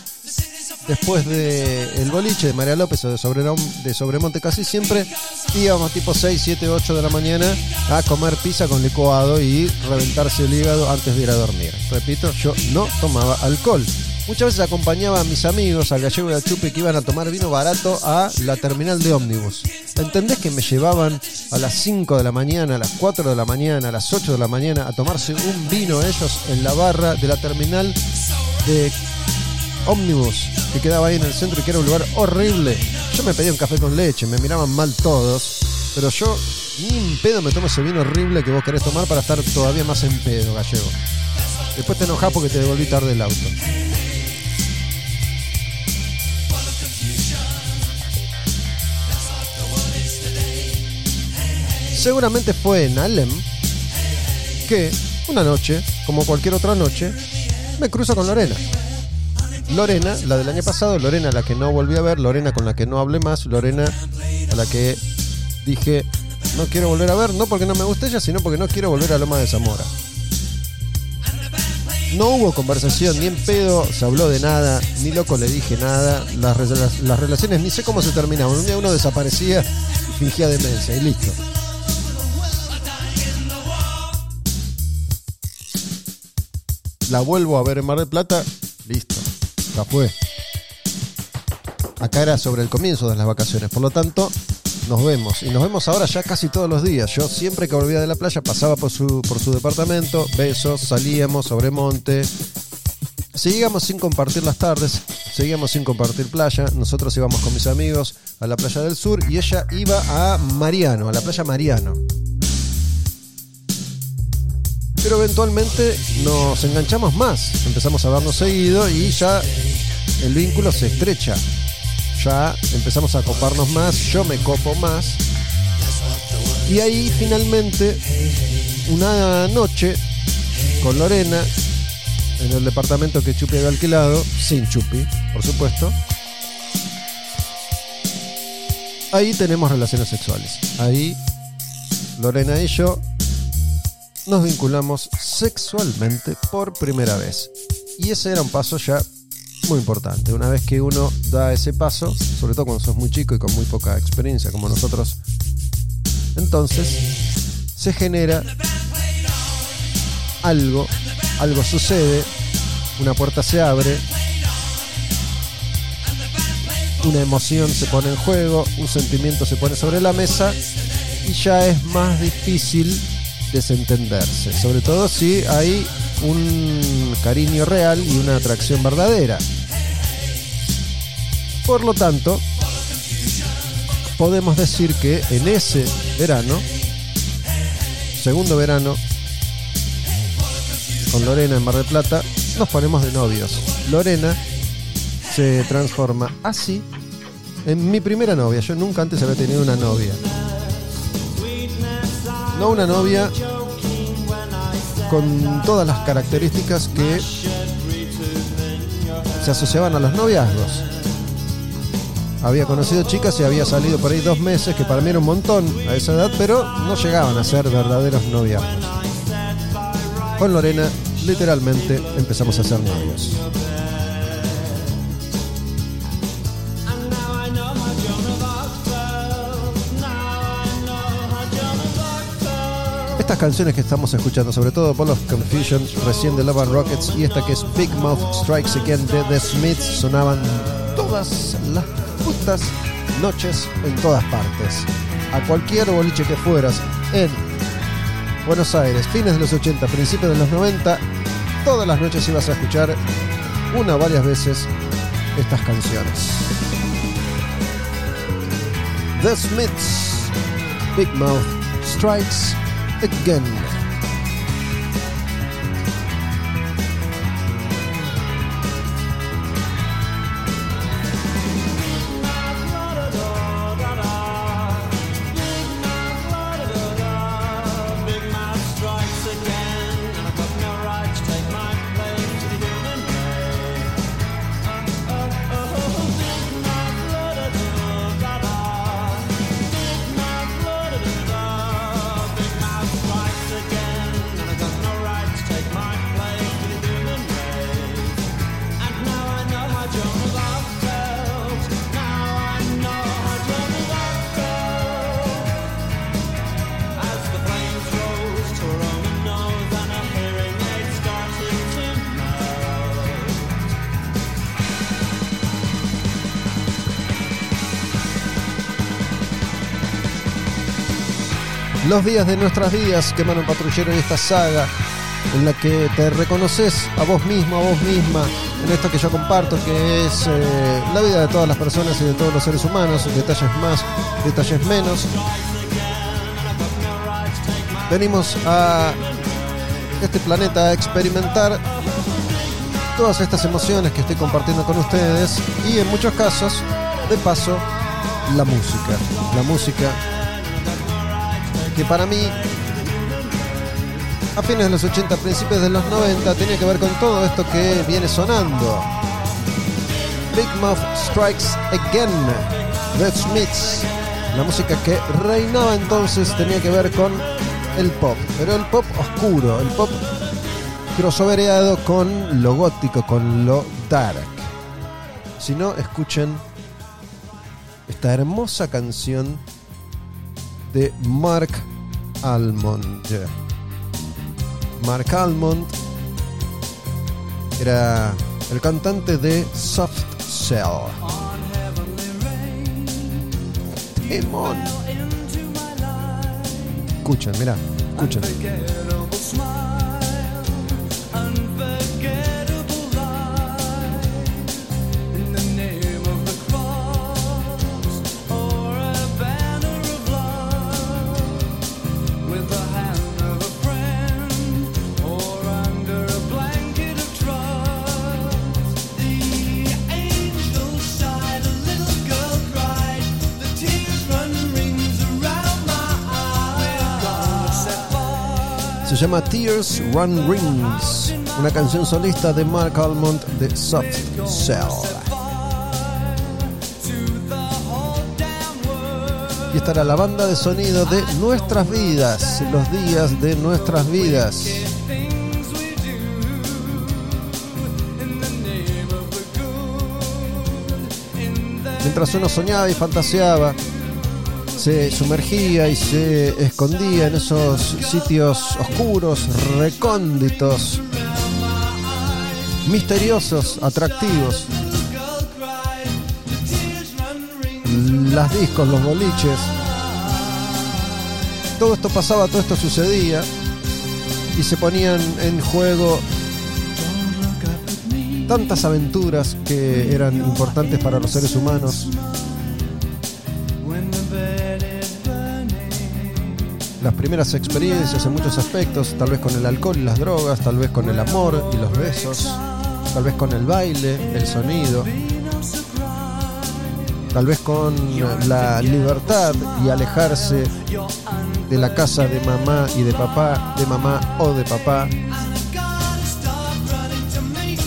después del el boliche de María López o de Sobremonte casi siempre íbamos tipo 6, 7, 8 de la mañana a comer pizza con licuado y reventarse el hígado antes de ir a dormir. Repito, yo no tomaba alcohol. Muchas veces acompañaba a mis amigos, al gallego y al chupi, que iban a tomar vino barato a la terminal de ómnibus. ¿Entendés que me llevaban a las 5 de la mañana, a las 4 de la mañana, a las 8 de la mañana a tomarse un vino ellos en la barra de la terminal de ómnibus que quedaba ahí en el centro y que era un lugar horrible? Yo me pedía un café con leche, me miraban mal todos, pero yo ni en pedo me tomo ese vino horrible que vos querés tomar para estar todavía más en pedo, gallego. Después te enojás porque te devolví tarde el auto. Seguramente fue en Alem que una noche, como cualquier otra noche, me cruzo con Lorena. Lorena, la del año pasado, Lorena la que no volví a ver, Lorena con la que no hablé más, Lorena a la que dije no quiero volver a ver, no porque no me guste ella, sino porque no quiero volver a Loma de Zamora. No hubo conversación, ni en pedo se habló de nada, ni loco le dije nada. Las, las- las relaciones ni sé cómo se terminaban. Un día uno desaparecía y fingía demencia y listo. La vuelvo a ver en Mar del Plata, listo, ya fue. Acá era sobre el comienzo de las vacaciones, por lo tanto, nos vemos. Y nos vemos ahora ya casi todos los días. Yo siempre que volvía de la playa pasaba por su, por su departamento, besos, salíamos sobre monte. Seguíamos sin compartir las tardes, seguíamos sin compartir playa. Nosotros íbamos con mis amigos a la playa del sur y ella iba a Mariano, a la playa Mariano. Pero eventualmente nos enganchamos más, empezamos a vernos seguido y ya el vínculo se estrecha. Ya empezamos a coparnos más, yo me copo más. Y ahí finalmente, una noche, con Lorena, en el departamento que Chupi había alquilado, sin Chupi, por supuesto, ahí tenemos relaciones sexuales. Ahí Lorena y yo nos vinculamos sexualmente por primera vez. Y ese era un paso ya muy importante. Una vez que uno da ese paso, sobre todo cuando sos muy chico y con muy poca experiencia como nosotros, entonces se genera algo, algo sucede, una puerta se abre, una emoción se pone en juego, un sentimiento se pone sobre la mesa y ya es más difícil desentenderse, sobre todo si hay un cariño real y una atracción verdadera. Por lo tanto, podemos decir que en ese verano, segundo verano, con Lorena en Mar del Plata, nos ponemos de novios. Lorena se transforma así en mi primera novia. Yo nunca antes había tenido una novia. No una novia con todas las características que se asociaban a los noviazgos. Había conocido chicas y había salido por ahí dos meses, que para mí era un montón a esa edad, pero no llegaban a ser verdaderos noviazgos. Con Lorena, literalmente, empezamos a ser novios. Estas canciones que estamos escuchando, sobre todo por los Confusion, recién de Love and Rockets, y esta que es Big Mouth Strikes Again de The Smiths, sonaban todas las putas noches en todas partes. A cualquier boliche que fueras en Buenos Aires, fines de los 80, principios de los 90, todas las noches ibas a escuchar una o varias veces estas canciones. The Smiths, Big Mouth. Strikes again. Los días de nuestras vidas, que un patrullero en esta saga en la que te reconoces a vos mismo, a vos misma, en esto que yo comparto, que es eh, la vida de todas las personas y de todos los seres humanos, detalles más, detalles menos. Venimos a este planeta a experimentar todas estas emociones que estoy compartiendo con ustedes y en muchos casos, de paso, la música. La música que para mí a fines de los 80, principios de los 90, tenía que ver con todo esto que viene sonando. Big Muff Strikes Again, The Smiths. La música que reinaba entonces tenía que ver con el pop, pero el pop oscuro, el pop crossovereado con lo gótico, con lo dark. Si no, escuchen esta hermosa canción de Mark Almond. Mark Almond era el cantante de Soft Cell. Escuchen, mira, escuchen. Se llama Tears Run Rings, una canción solista de Mark Almond de Soft Cell. Y estará la banda de sonido de nuestras vidas, los días de nuestras vidas. Mientras uno soñaba y fantaseaba, se sumergía y se escondía en esos sitios oscuros, recónditos, misteriosos, atractivos. Las discos, los boliches. Todo esto pasaba, todo esto sucedía y se ponían en juego tantas aventuras que eran importantes para los seres humanos. Las primeras experiencias en muchos aspectos, tal vez con el alcohol y las drogas, tal vez con el amor y los besos, tal vez con el baile, el sonido, tal vez con la libertad y alejarse de la casa de mamá y de papá, de mamá o de papá,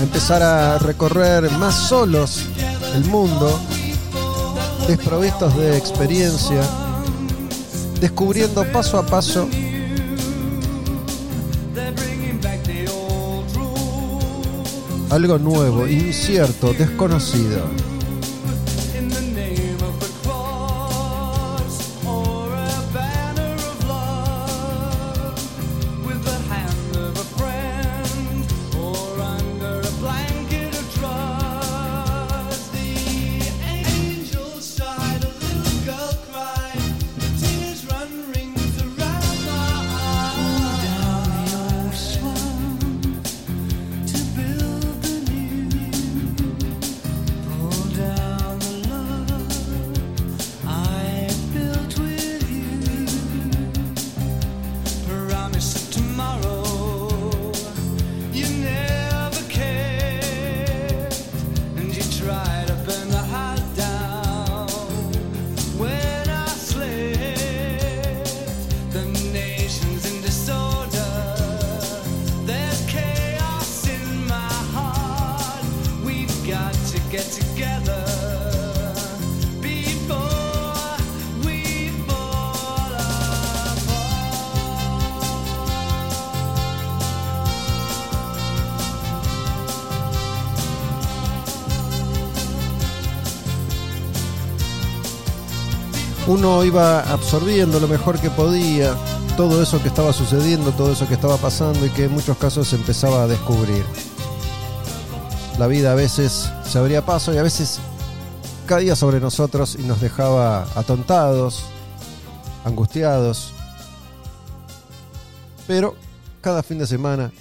empezar a recorrer más solos el mundo, desprovistos de experiencia, descubriendo paso a paso algo nuevo, incierto, desconocido. Iba absorbiendo lo mejor que podía todo eso que estaba sucediendo, todo eso que estaba pasando y que en muchos casos empezaba a descubrir. La vida a veces se abría paso y a veces caía sobre nosotros y nos dejaba atontados, angustiados, Pero cada fin de semana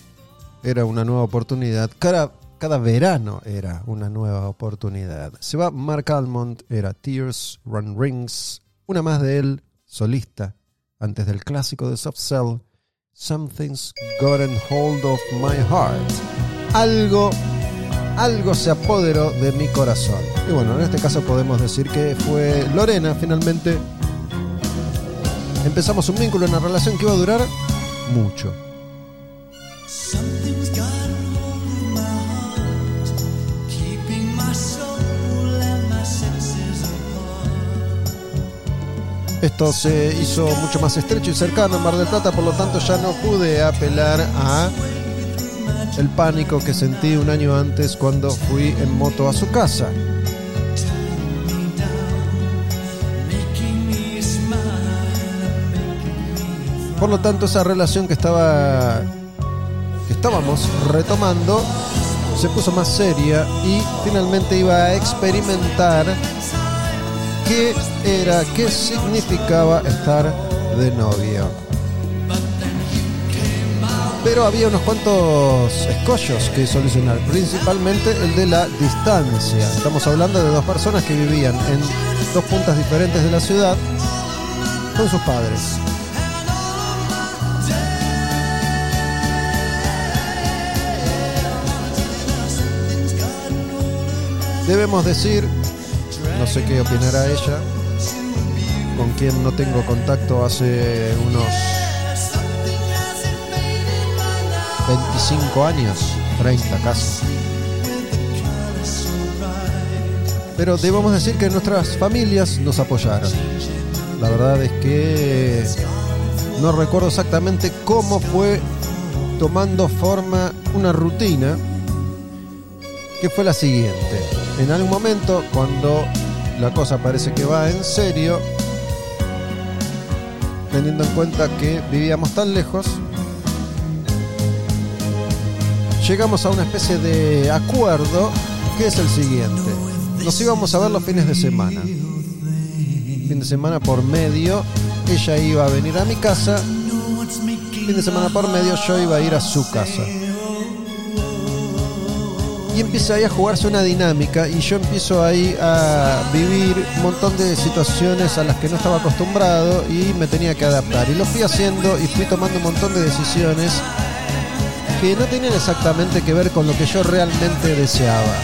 era una nueva oportunidad. Cada, cada verano era una nueva oportunidad. Se va Mark Almond, era Tears, Run Rings. Una más de él, solista, antes del clásico de Soft Cell. Something's gotten hold of my heart. Algo, algo se apoderó de mi corazón. Y bueno, en este caso podemos decir que fue Lorena finalmente. Empezamos un vínculo, una relación que iba a durar mucho. Esto se hizo mucho más estrecho y cercano en Mar del Plata, por lo tanto ya no pude apelar a el pánico que sentí un año antes cuando fui en moto a su casa. Por lo tanto, esa relación que estaba que estábamos retomando se puso más seria y finalmente iba a experimentar qué era, qué significaba estar de novio. Pero había unos cuantos escollos que solucionar, principalmente el de la distancia. Estamos hablando de dos personas que vivían en dos puntas diferentes de la ciudad con sus padres. Debemos decir, no sé qué opinará ella, con quien no tengo contacto hace unos 25 años, 30 casi. Pero debemos decir que nuestras familias nos apoyaron. La verdad es que no recuerdo exactamente cómo fue tomando forma una rutina que fue la siguiente. En algún momento, cuando la cosa parece que va en serio, teniendo en cuenta que vivíamos tan lejos, llegamos a una especie de acuerdo que es el siguiente. Nos íbamos a ver los fines de semana. Fin de semana por medio, ella iba a venir a mi casa. Fin de semana por medio, yo iba a ir a su casa. Y empieza ahí a jugarse una dinámica y yo empiezo ahí a vivir un montón de situaciones a las que no estaba acostumbrado y me tenía que adaptar. Y lo fui haciendo y fui tomando un montón de decisiones que no tenían exactamente que ver con lo que yo realmente deseaba.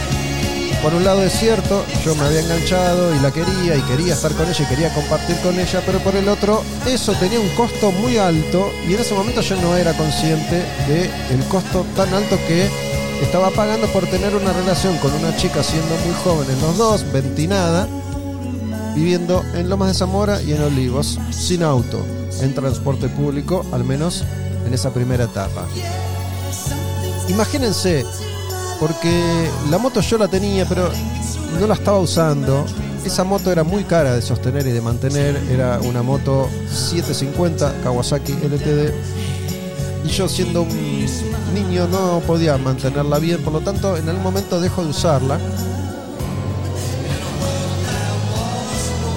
Por un lado es cierto, yo me había enganchado y la quería y quería estar con ella y quería compartir con ella, pero por el otro eso tenía un costo muy alto y en ese momento yo no era consciente del costo tan alto que estaba pagando por tener una relación con una chica siendo muy jóvenes los dos, ventinada, viviendo en Lomas de Zamora y en Olivos, sin auto, en transporte público, al menos en esa primera etapa. Imagínense, porque la moto yo la tenía, pero no la estaba usando. Esa moto era muy cara de sostener y de mantener. Era una moto 750 Kawasaki LTD. Y yo siendo un niño no podía mantenerla bien, por lo tanto en algún momento dejo de usarla.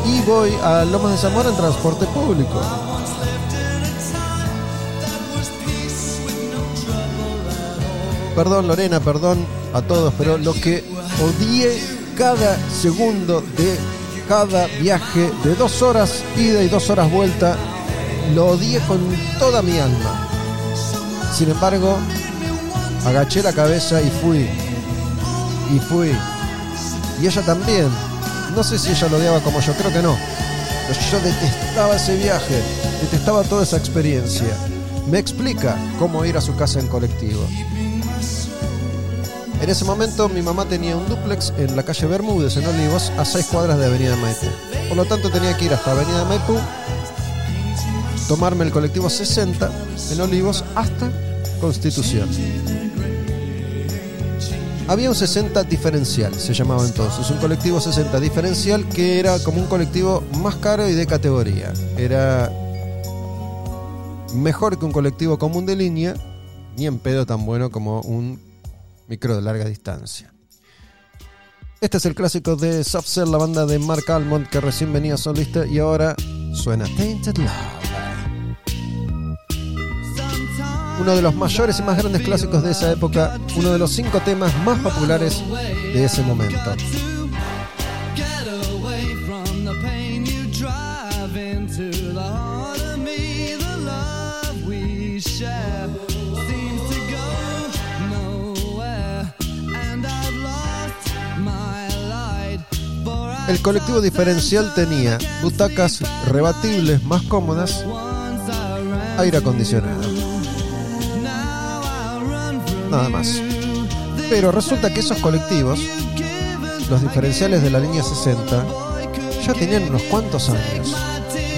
Y voy a Lomas de Zamora en transporte público. Perdón Lorena, perdón a todos, pero lo que odié cada segundo de cada viaje de dos horas ida y dos horas vuelta, lo odié con toda mi alma. Sin embargo, agaché la cabeza y fui. Y fui. Y ella también. No sé si ella lo odiaba como yo, creo que no. Pero yo detestaba ese viaje, detestaba toda esa experiencia. Me explica cómo ir a su casa en colectivo. En ese momento mi mamá tenía un duplex en la calle Bermúdez, en Olivos, a 6 cuadras de Avenida Maipú. Por lo tanto tenía que ir hasta Avenida Maipú, tomarme el colectivo 60 en Olivos hasta Constitución. Había un 60 diferencial, se llamaba entonces, un colectivo 60 diferencial que era como un colectivo más caro y de categoría. Era mejor que un colectivo común de línea, ni en pedo tan bueno como un micro de larga distancia. Este es el clásico de Soft Cell, la banda de Mark Almond que recién venía solista y ahora suena Tainted Love. Uno de los mayores y más grandes clásicos de esa época, uno de los cinco temas más populares de ese momento. El colectivo diferencial tenía butacas rebatibles más cómodas, aire acondicionado, nada más. Pero resulta que esos colectivos, los diferenciales de la línea 60, ya tenían unos cuantos años.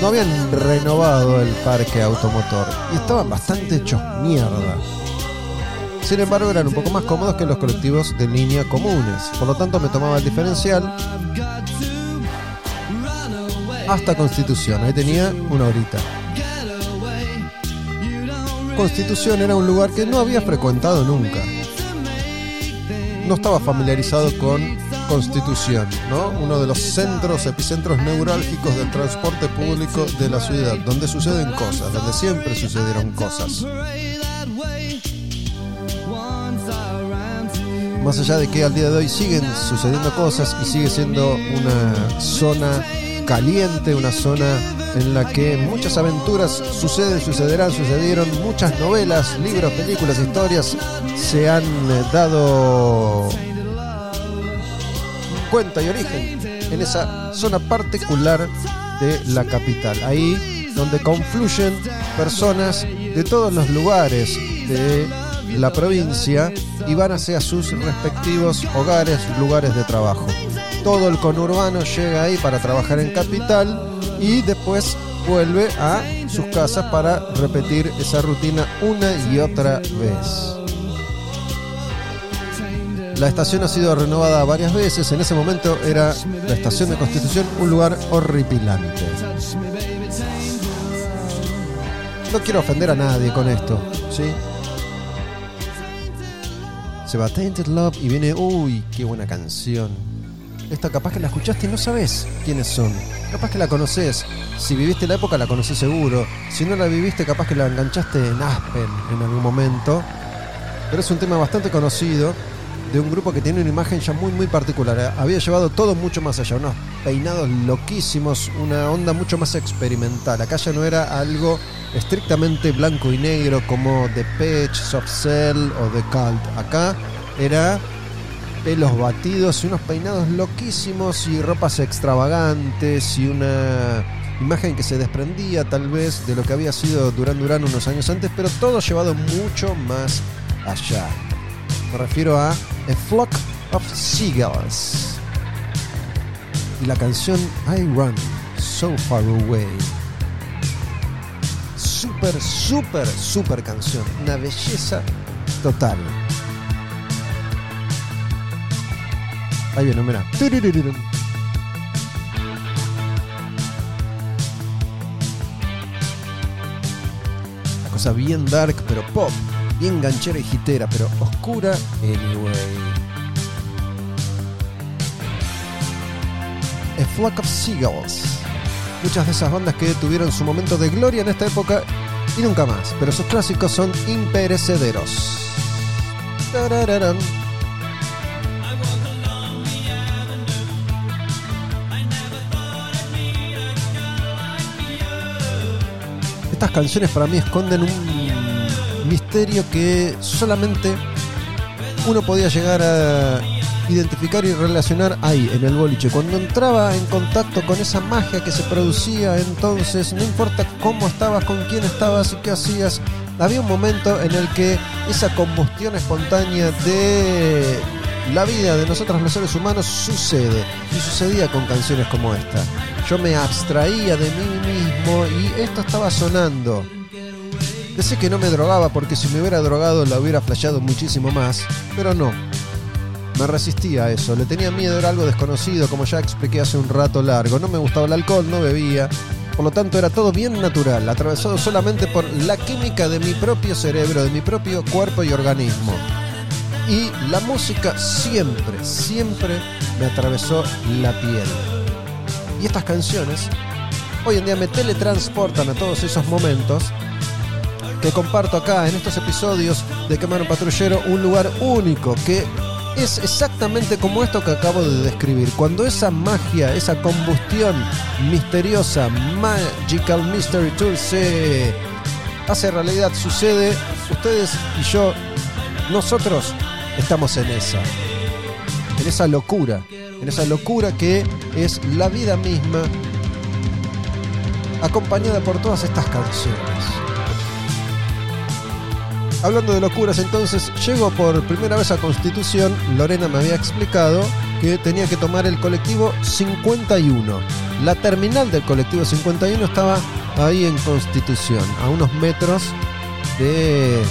No habían renovado el parque automotor y estaban bastante hechos mierda. Sin embargo, eran un poco más cómodos que los colectivos de línea comunes. Por lo tanto, me tomaba el diferencial hasta Constitución. Ahí tenía una horita. Constitución era un lugar que no había frecuentado nunca. No estaba familiarizado con Constitución, ¿no? Uno de los centros, epicentros neurálgicos del transporte público de la ciudad, donde suceden cosas, donde siempre sucedieron cosas. Más allá de que al día de hoy siguen sucediendo cosas y sigue siendo una zona caliente, una zona en la que muchas aventuras suceden, sucederán, sucedieron, muchas novelas, libros, películas, historias se han eh, dado cuenta y origen en esa zona particular de la capital. Ahí donde confluyen personas de todos los lugares de la provincia y van hacia sus respectivos hogares, lugares de trabajo. Todo el conurbano llega ahí para trabajar en capital y después vuelve a sus casas para repetir esa rutina una y otra vez. La estación ha sido renovada varias veces. En ese momento era la estación de Constitución un lugar horripilante. No quiero ofender a nadie con esto, ¿sí? Se va Tainted Love y viene, uy, qué buena canción. Esta capaz que la escuchaste y no sabes quiénes son. Capaz que la conoces. Si viviste la época la conoces seguro. Si no la viviste, capaz que la enganchaste en Aspen en algún momento. Pero es un tema bastante conocido de un grupo que tiene una imagen ya muy muy particular. Había llevado todo mucho más allá, unos peinados loquísimos, una onda mucho más experimental. Acá ya no era algo estrictamente blanco y negro como The Pitch, Soft Cell o The Cult. Acá era pelos batidos y unos peinados loquísimos y ropas extravagantes y una imagen que se desprendía tal vez de lo que había sido Duran Duran unos años antes, pero todo llevado mucho más allá. Me refiero a A Flock of Seagulls. Y la canción I Run So Far Away. Súper, súper, súper canción. Una belleza total. Ahí viene, mira. Una cosa bien dark, pero pop. Bien ganchera y hitera, pero oscura anyway. A Flock of Seagulls. Muchas de esas bandas que tuvieron su momento de gloria en esta época y nunca más, pero sus clásicos son imperecederos. Tarararán. Canciones para mí esconden un misterio que solamente uno podía llegar a identificar y relacionar ahí, en el boliche. Cuando entraba en contacto con esa magia que se producía entonces, no importa cómo estabas, con quién estabas y qué hacías, había un momento en el que esa combustión espontánea de la vida de nosotros los seres humanos sucede. Y sucedía con canciones como esta. Yo me abstraía de mí mismo y esto estaba sonando. Pensé que no me drogaba porque si me hubiera drogado la hubiera flasheado muchísimo más, pero no. Me resistía a eso, le tenía miedo, era algo desconocido, como ya expliqué hace un rato largo. No me gustaba el alcohol, no bebía. Por lo tanto, era todo bien natural, atravesado solamente por la química de mi propio cerebro, de mi propio cuerpo y organismo. Y la música siempre, siempre me atravesó la piel. Y estas canciones hoy en día me teletransportan a todos esos momentos que comparto acá en estos episodios de Quemar un Patrullero, un lugar único que es exactamente como esto que acabo de describir. Cuando esa magia, esa combustión misteriosa, Magical Mystery Tour se hace realidad, sucede, ustedes y yo, nosotros estamos en esa, en esa locura, en esa locura que es la vida misma, acompañada por todas estas canciones. Hablando de locuras, entonces llego por primera vez a Constitución. Lorena me había explicado que tenía que tomar el colectivo 51. La terminal del colectivo 51 estaba ahí en Constitución, a unos metros de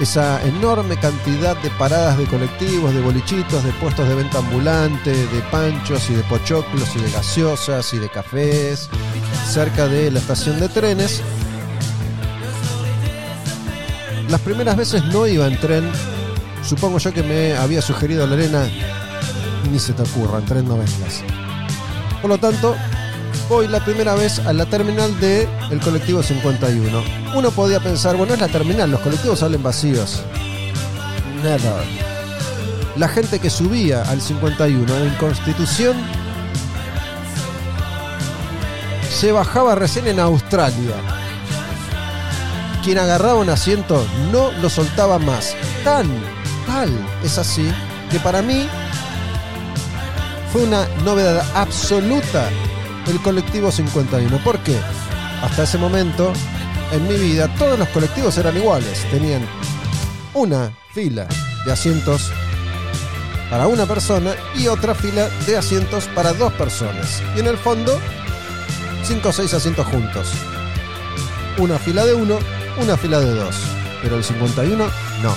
esa enorme cantidad de paradas de colectivos, de bolichitos, de puestos de venta ambulante, de panchos y de pochoclos y de gaseosas y de cafés, cerca de la estación de trenes las primeras veces no iba en tren. Supongo yo que me había sugerido Lorena, ni se te ocurra, en tren no vengas. Por lo tanto, voy la primera vez a la terminal del el colectivo 51. Uno podía pensar, bueno, es la terminal, los colectivos salen vacíos. Never. La gente que subía al 51 en Constitución se bajaba recién en Australia quien agarraba un asiento no lo soltaba más. Tan, tal es así que para mí fue una novedad absoluta el colectivo 51. ¿Por qué? Hasta ese momento en mi vida todos los colectivos eran iguales. Tenían una fila de asientos para una persona y otra fila de asientos para dos personas. Y en el fondo, cinco o seis asientos juntos. Una fila de uno una fila de dos, pero el 51 no.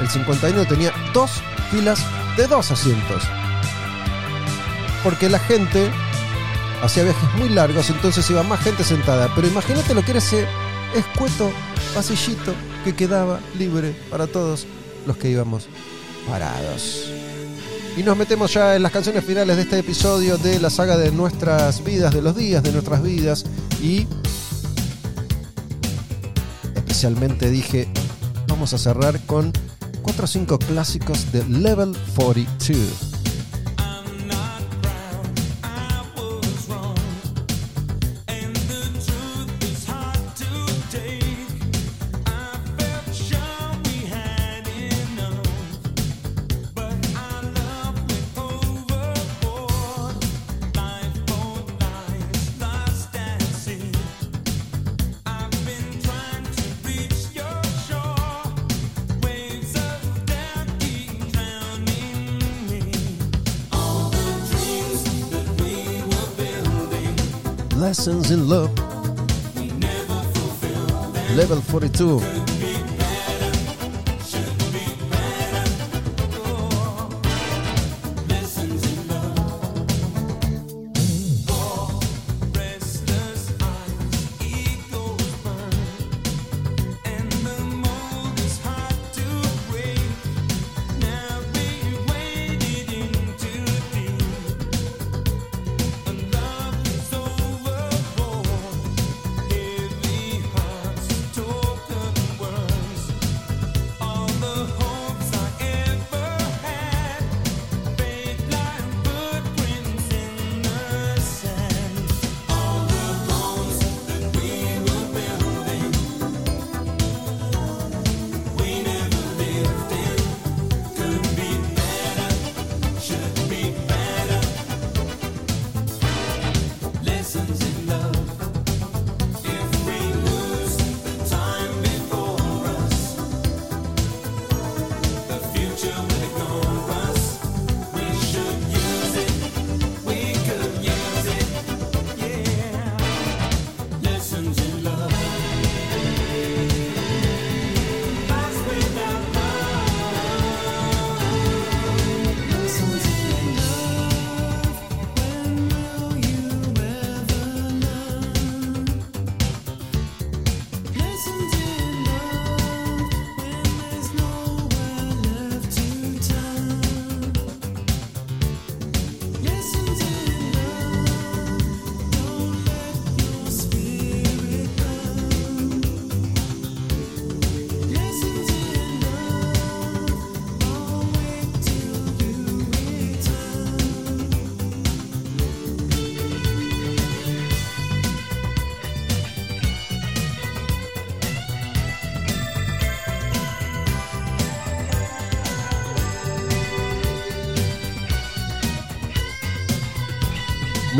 El 51 tenía dos filas de dos asientos. Porque la gente hacía viajes muy largos, entonces iba más gente sentada. Pero imagínate lo que era ese escueto pasillito que quedaba libre para todos los que íbamos parados. Y nos metemos ya en las canciones finales de este episodio de la saga de nuestras vidas, de los días de nuestras vidas. Y especialmente dije, vamos a cerrar con 4 o 5 clásicos de Level 42. Lessons in Love. Level 42.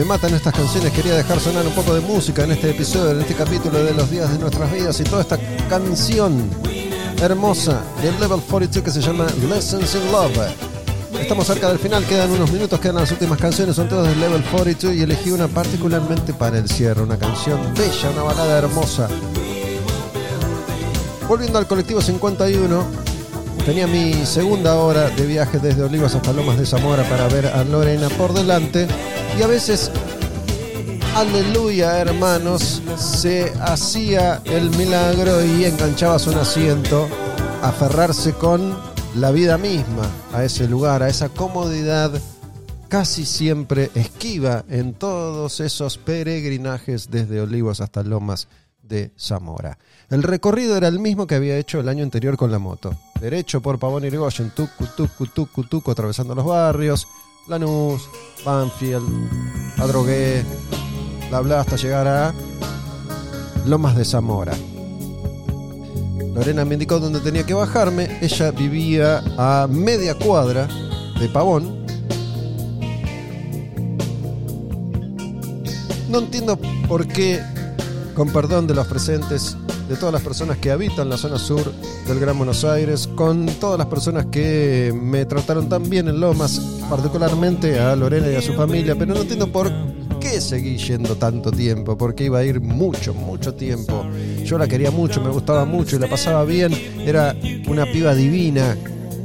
Matan estas canciones, quería dejar sonar un poco de música en este episodio, en este capítulo de los días de nuestras vidas y toda esta canción hermosa del Level 42 que se llama Lessons in Love. Estamos cerca del final, quedan unos minutos, quedan las últimas canciones, son todas del Level 42 y elegí una particularmente para el cierre, una canción bella, una balada hermosa. Volviendo al colectivo 51, tenía mi segunda hora de viaje desde Olivos hasta Lomas de Zamora para ver a Lorena por delante y a veces, aleluya hermanos, se hacía el milagro y enganchabas un asiento, aferrarse con la vida misma a ese lugar, a esa comodidad casi siempre esquiva en todos esos peregrinajes desde Olivos hasta Lomas de Zamora. El recorrido era el mismo que había hecho el año anterior con la moto. Derecho por Pavón Irigoyen, tucu, tucu, tucu, tucu, atravesando los barrios, Lanús, Banfield, Adrogué, bla bla, hasta llegar a Lomas de Zamora. Lorena me indicó dónde tenía que bajarme. Ella vivía a media cuadra de Pavón. No entiendo por qué, con perdón de los presentes, de todas las personas que habitan la zona sur del Gran Buenos Aires, con todas las personas que me trataron tan bien en Lomas, particularmente a Lorena y a su familia, pero no entiendo por qué seguí yendo tanto tiempo, porque iba a ir mucho, mucho tiempo. Yo la quería mucho, me gustaba mucho y la pasaba bien, era una piba divina,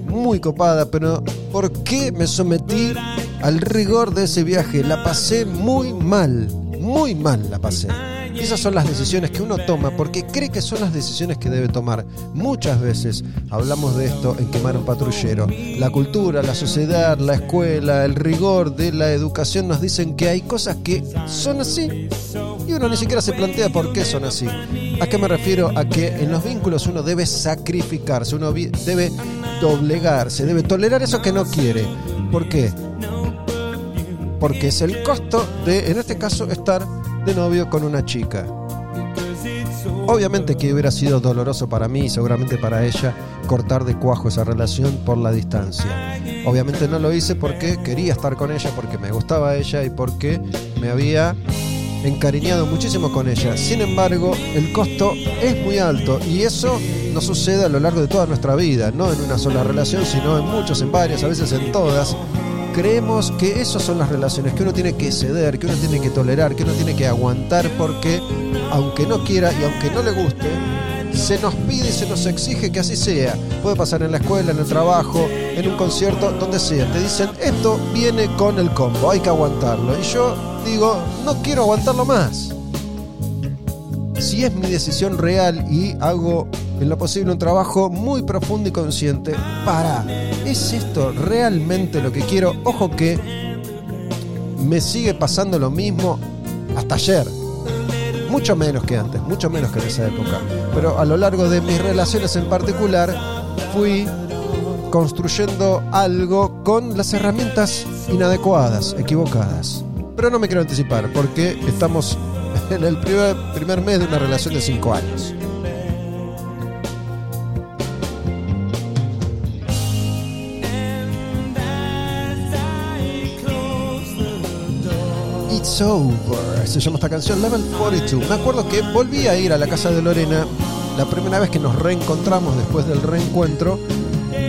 muy copada, pero ¿por qué me sometí al rigor de ese viaje? La pasé muy mal, muy mal la pasé. Esas son las decisiones que uno toma porque cree que son las decisiones que debe tomar. Muchas veces hablamos de esto en Quemar un Patrullero. La cultura, la sociedad, la escuela, el rigor de la educación nos dicen que hay cosas que son así y uno ni siquiera se plantea por qué son así. ¿A qué me refiero? A que en los vínculos uno debe sacrificarse, uno debe doblegarse, debe tolerar eso que no quiere. ¿Por qué? Porque es el costo de, en este caso, estar de novio con una chica. Obviamente que hubiera sido doloroso para mí y seguramente para ella cortar de cuajo esa relación por la distancia. Obviamente no lo hice porque quería estar con ella, porque me gustaba ella y porque me había encariñado muchísimo con ella. Sin embargo, el costo es muy alto y eso no sucede a lo largo de toda nuestra vida, no en una sola relación, sino en muchos, en varias, a veces en todas. Creemos que esas son las relaciones que uno tiene que ceder, que uno tiene que tolerar, que uno tiene que aguantar porque aunque no quiera y aunque no le guste, se nos pide y se nos exige que así sea. Puede pasar en la escuela, en el trabajo, en un concierto, donde sea. Te dicen, esto viene con el combo, hay que aguantarlo. Y yo digo, no quiero aguantarlo más. Si es mi decisión real y hago en lo posible un trabajo muy profundo y consciente, para, ¿es esto realmente lo que quiero? Ojo que me sigue pasando lo mismo hasta ayer. Mucho menos que antes, mucho menos que en esa época. Pero a lo largo de mis relaciones en particular, fui construyendo algo con las herramientas inadecuadas, equivocadas. Pero no me quiero anticipar, porque estamos en el primer, primer mes de una relación de 5 años. It's Over. Se llama esta canción Level 42. Me acuerdo que volví a ir a la casa de Lorena la primera vez que nos reencontramos después del reencuentro,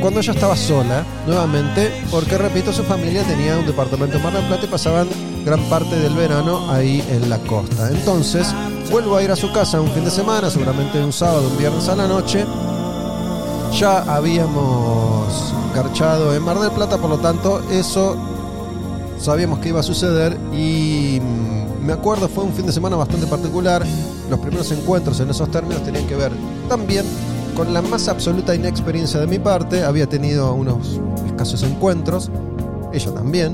cuando ella estaba sola nuevamente, porque repito, su familia tenía un departamento en Mar del Plata y pasaban gran parte del verano ahí en la costa. Entonces, vuelvo a ir a su casa un fin de semana, seguramente un sábado, un viernes a la noche. Ya habíamos garchado en Mar del Plata, por lo tanto, eso sabíamos que iba a suceder y mm, me acuerdo fue un fin de semana bastante particular. Los primeros encuentros en esos términos tenían que ver también con la más absoluta inexperiencia de mi parte. Había tenido unos escasos encuentros, ella también.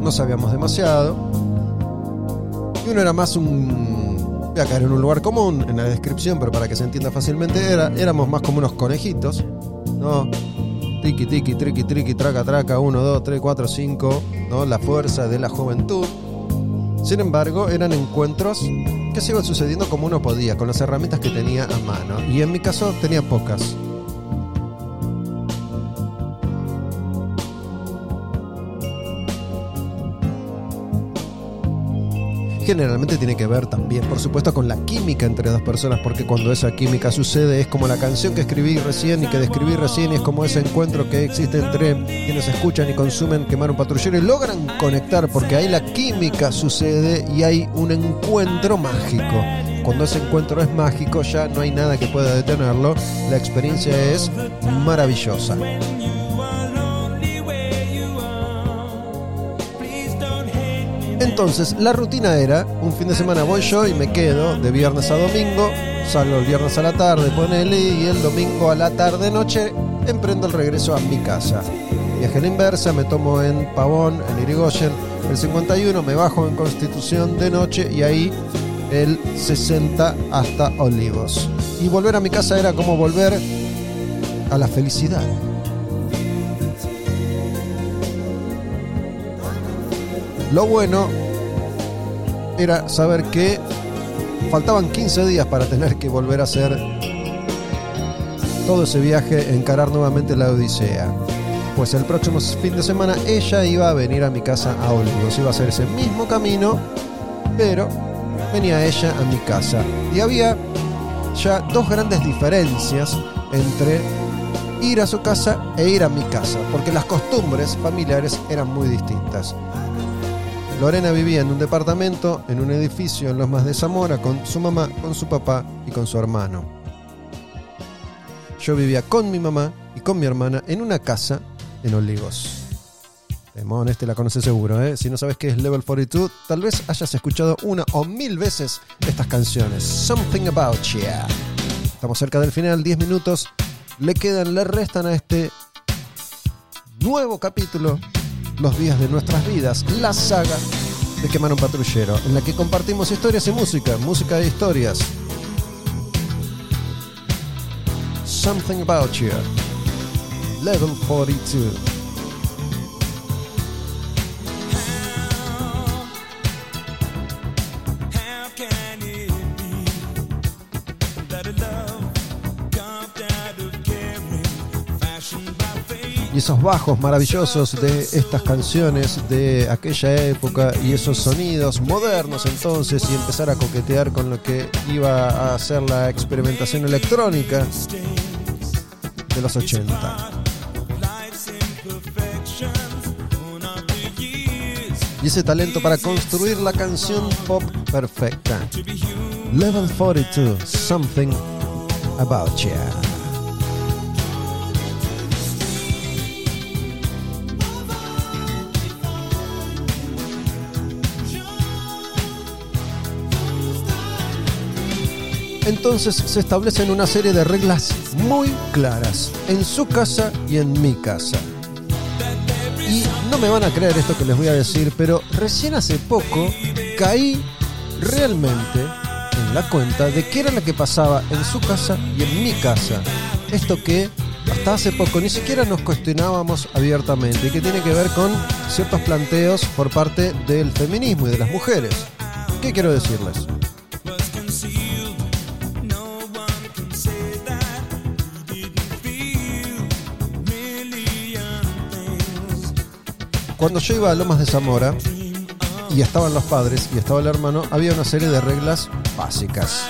No sabíamos demasiado. Y uno era más un... Voy a caer en un lugar común en la descripción, pero para que se entienda fácilmente, era, éramos más como unos conejitos. ¿no? Tiki, tiki, triqui, triqui, traca, traca, 1, 2, 3, 4, 5, ¿no? La fuerza de la juventud. Sin embargo, eran encuentros que se iban sucediendo como uno podía, con las herramientas que tenía a mano. Y en mi caso tenía pocas. Generalmente tiene que ver también, por supuesto, con la química entre dos personas, porque cuando esa química sucede es como la canción que escribí recién y que describí recién, y es como ese encuentro que existe entre quienes escuchan y consumen Quemar un Patrullero y logran conectar, porque ahí la química sucede y hay un encuentro mágico. Cuando ese encuentro es mágico, ya no hay nada que pueda detenerlo. La experiencia es maravillosa. Entonces, la rutina era, un fin de semana voy yo y me quedo de viernes a domingo, salgo el viernes a la tarde, ponele, y el domingo a la tarde noche emprendo el regreso a mi casa. Viaje la inversa, me tomo en Pavón, en Irigoyen, el 51, me bajo en Constitución de noche y ahí el 60 hasta Olivos. Y volver a mi casa era como volver a la felicidad. Lo bueno era saber que faltaban 15 días para tener que volver a hacer todo ese viaje, encarar nuevamente la Odisea. Pues el próximo fin de semana ella iba a venir a mi casa a Olivos. Iba a hacer ese mismo camino, pero venía ella a mi casa. Y había ya dos grandes diferencias entre ir a su casa e ir a mi casa, porque las costumbres familiares eran muy distintas. Lorena vivía en un departamento, en un edificio en Los Más de Zamora, con su mamá, con su papá y con su hermano. Yo vivía con mi mamá y con mi hermana en una casa en Olivos. Demón, este la conoces seguro, ¿eh? Si no sabes qué es Level 42, tal vez hayas escuchado una o mil veces estas canciones. Something About Yeah. Estamos cerca del final, 10 minutos. Le quedan, le restan a este nuevo capítulo los días de nuestras vidas, la saga de Quemar un Patrullero, en la que compartimos historias y música, música de historias. Something About You, Level 42. Esos bajos maravillosos de estas canciones de aquella época y esos sonidos modernos entonces y empezar a coquetear con lo que iba a ser la experimentación electrónica de los 80. Life's imperfections, born of the years. y ese talento para construir la canción pop perfecta. Level 42, Something About You. Entonces se establecen una serie de reglas muy claras en su casa y en mi casa. Y no me van a creer esto que les voy a decir, pero recién hace poco caí realmente en la cuenta de qué era lo que pasaba en su casa y en mi casa. Esto que hasta hace poco ni siquiera nos cuestionábamos abiertamente y que tiene que ver con ciertos planteos por parte del feminismo y de las mujeres. ¿Qué quiero decirles? Cuando yo iba a Lomas de Zamora y estaban los padres y estaba el hermano, había una serie de reglas básicas.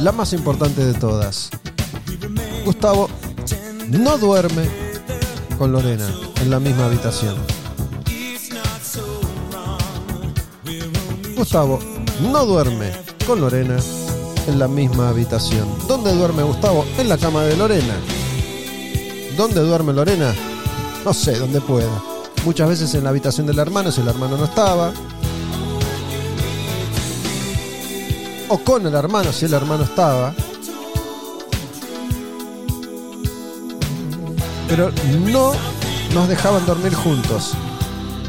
La más importante de todas. Gustavo no duerme con Lorena en la misma habitación. Gustavo no duerme con Lorena en la misma habitación. ¿Dónde duerme Gustavo? En la cama de Lorena. ¿Dónde duerme Lorena? No sé, donde pueda. Muchas veces en la habitación del hermano si el hermano no estaba. O con el hermano si el hermano estaba. Pero no nos dejaban dormir juntos.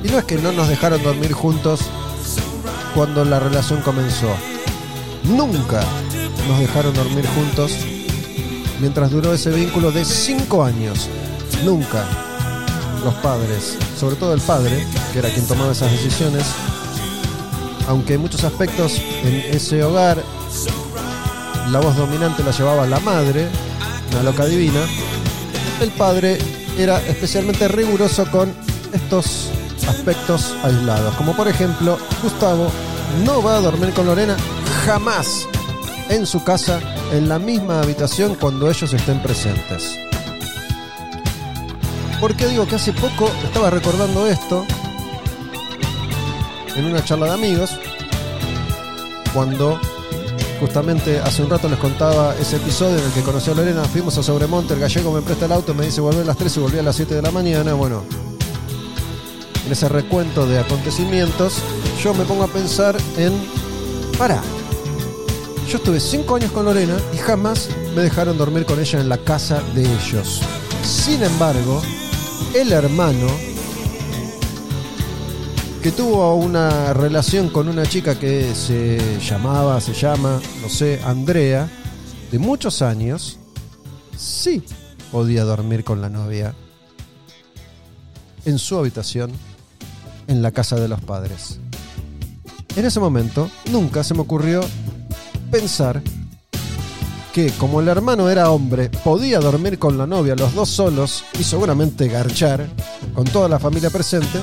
Y no es que no nos dejaron dormir juntos cuando la relación comenzó. Nunca nos dejaron dormir juntos mientras duró ese vínculo de 5 años. Nunca los padres, sobre todo el padre, que era quien tomaba esas decisiones, aunque en muchos aspectos en ese hogar la voz dominante la llevaba la madre, una loca divina, el padre era especialmente riguroso con estos aspectos aislados, como por ejemplo Gustavo no va a dormir con Lorena jamás en su casa, en la misma habitación cuando ellos estén presentes. ¿Por qué digo que hace poco estaba recordando esto en una charla de amigos? Cuando justamente hace un rato les contaba ese episodio en el que conocí a Lorena, fuimos a Sobremonte, el gallego me presta el auto, me dice volver a las 3 y volví a las 7 de la mañana. Bueno, en ese recuento de acontecimientos, yo me pongo a pensar en, para, yo estuve 5 años con Lorena y jamás me dejaron dormir con ella en la casa de ellos. Sin embargo, el hermano que tuvo una relación con una chica que se llamaba, se llama, no sé, Andrea, de muchos años, sí podía dormir con la novia en su habitación en la casa de los padres. En ese momento nunca se me ocurrió pensar como el hermano era hombre, podía dormir con la novia los dos solos y seguramente garchar con toda la familia presente,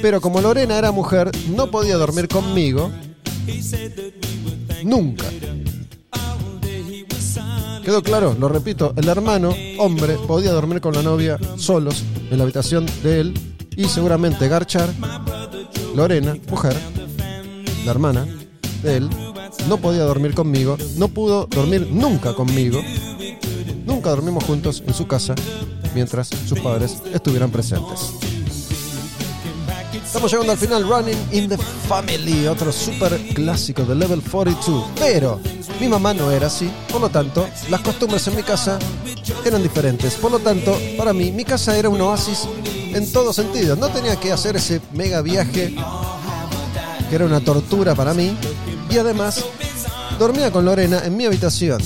pero como Lorena era mujer, no podía dormir conmigo nunca. ¿Quedó claro? Lo repito, el hermano, hombre, podía dormir con la novia solos en la habitación de él y seguramente garchar. Lorena, mujer, la hermana de él, no podía dormir conmigo, no pudo dormir nunca conmigo. Nunca dormimos juntos en su casa mientras sus padres estuvieran presentes. Estamos llegando al final, Running in the Family, otro super clásico de Level 42. Pero mi mamá no era así, por lo tanto, las costumbres en mi casa eran diferentes. Por lo tanto, para mí, mi casa era un oasis en todo sentido. No tenía que hacer ese mega viaje que era una tortura para mí. Y además, dormía con Lorena en mi habitación.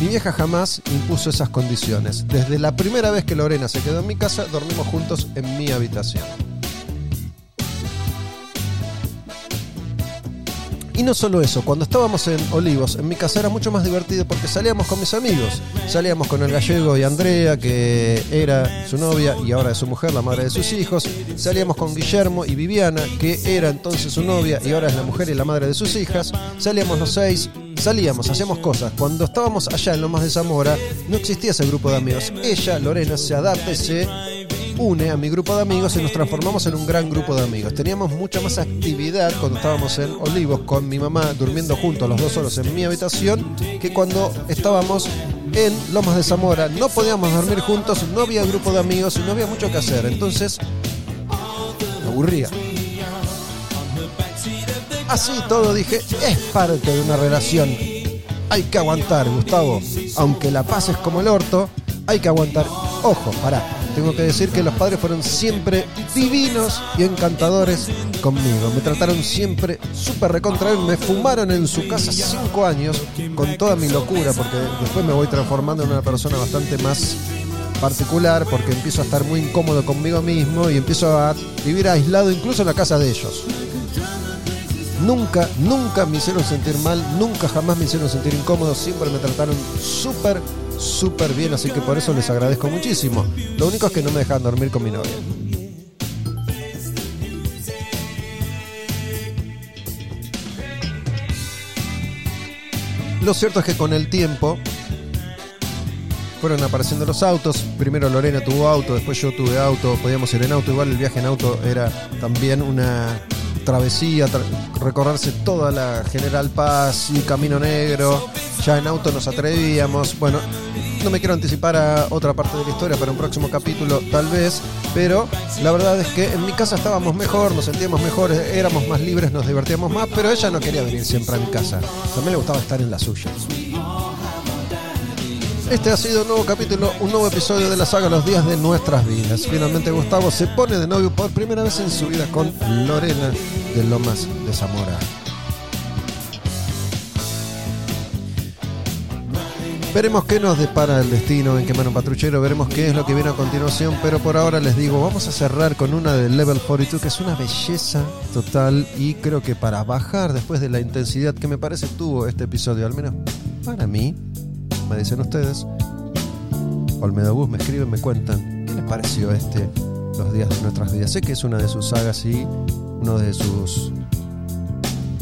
Mi vieja jamás impuso esas condiciones. Desde la primera vez que Lorena se quedó en mi casa, dormimos juntos en mi habitación. Y no solo eso, cuando estábamos en Olivos, en mi casa era mucho más divertido porque salíamos con mis amigos. Salíamos con el gallego y Andrea, que era su novia y ahora es su mujer, la madre de sus hijos. Salíamos con Guillermo y Viviana, que era entonces su novia y ahora es la mujer y la madre de sus hijas. Salíamos los seis, salíamos, hacíamos cosas. Cuando estábamos allá en Lomas de Zamora, no existía ese grupo de amigos. Ella, Lorena, se adapta y se une a mi grupo de amigos y nos transformamos en un gran grupo de amigos. Teníamos mucha más actividad cuando estábamos en Olivos con mi mamá durmiendo juntos los dos solos en mi habitación que cuando estábamos en Lomas de Zamora. No podíamos dormir juntos, no había grupo de amigos y no había mucho que hacer. Entonces, me aburría. Así todo dije, es parte de una relación. Hay que aguantar, Gustavo. Aunque la pases como el orto, hay que aguantar. Ojo, pará. Tengo que decir que los padres fueron siempre divinos y encantadores conmigo. Me trataron siempre súper recontra. Me fumaron en su casa cinco años con toda mi locura, porque después me voy transformando en una persona bastante más particular, porque empiezo a estar muy incómodo conmigo mismo y empiezo a vivir aislado incluso en la casa de ellos. Nunca, nunca me hicieron sentir mal, nunca jamás me hicieron sentir incómodo, siempre me trataron súper, súper bien, así que por eso les agradezco muchísimo. Lo único es que no me dejan dormir con mi novia. Lo cierto es que con el tiempo fueron apareciendo los autos. Primero Lorena tuvo auto, después yo tuve auto, podíamos ir en auto. Igual el viaje en auto era también una travesía, tra- recorrerse toda la General Paz y Camino Negro. Ya en auto nos atrevíamos. Bueno, no me quiero anticipar a otra parte de la historia para un próximo capítulo, tal vez. Pero la verdad es que en mi casa estábamos mejor, nos sentíamos mejores, éramos más libres, nos divertíamos más. Pero ella no quería venir siempre a mi casa. También le gustaba estar en la suya. Este ha sido un nuevo capítulo, un nuevo episodio de la saga Los días de nuestras vidas. Finalmente Gustavo se pone de novio por primera vez en su vida con Lorena de Lomas de Zamora. Veremos qué nos depara el destino en Quemar un Patrullero, veremos qué es lo que viene a continuación, pero por ahora les digo, vamos a cerrar con una del Level 42, que es una belleza total y creo que para bajar después de la intensidad que me parece tuvo este episodio, al menos para mí, me dicen ustedes, Olmedo Bus me escriben, me cuentan, ¿qué les pareció este Los días de nuestras vidas? Sé que es una de sus sagas y uno de sus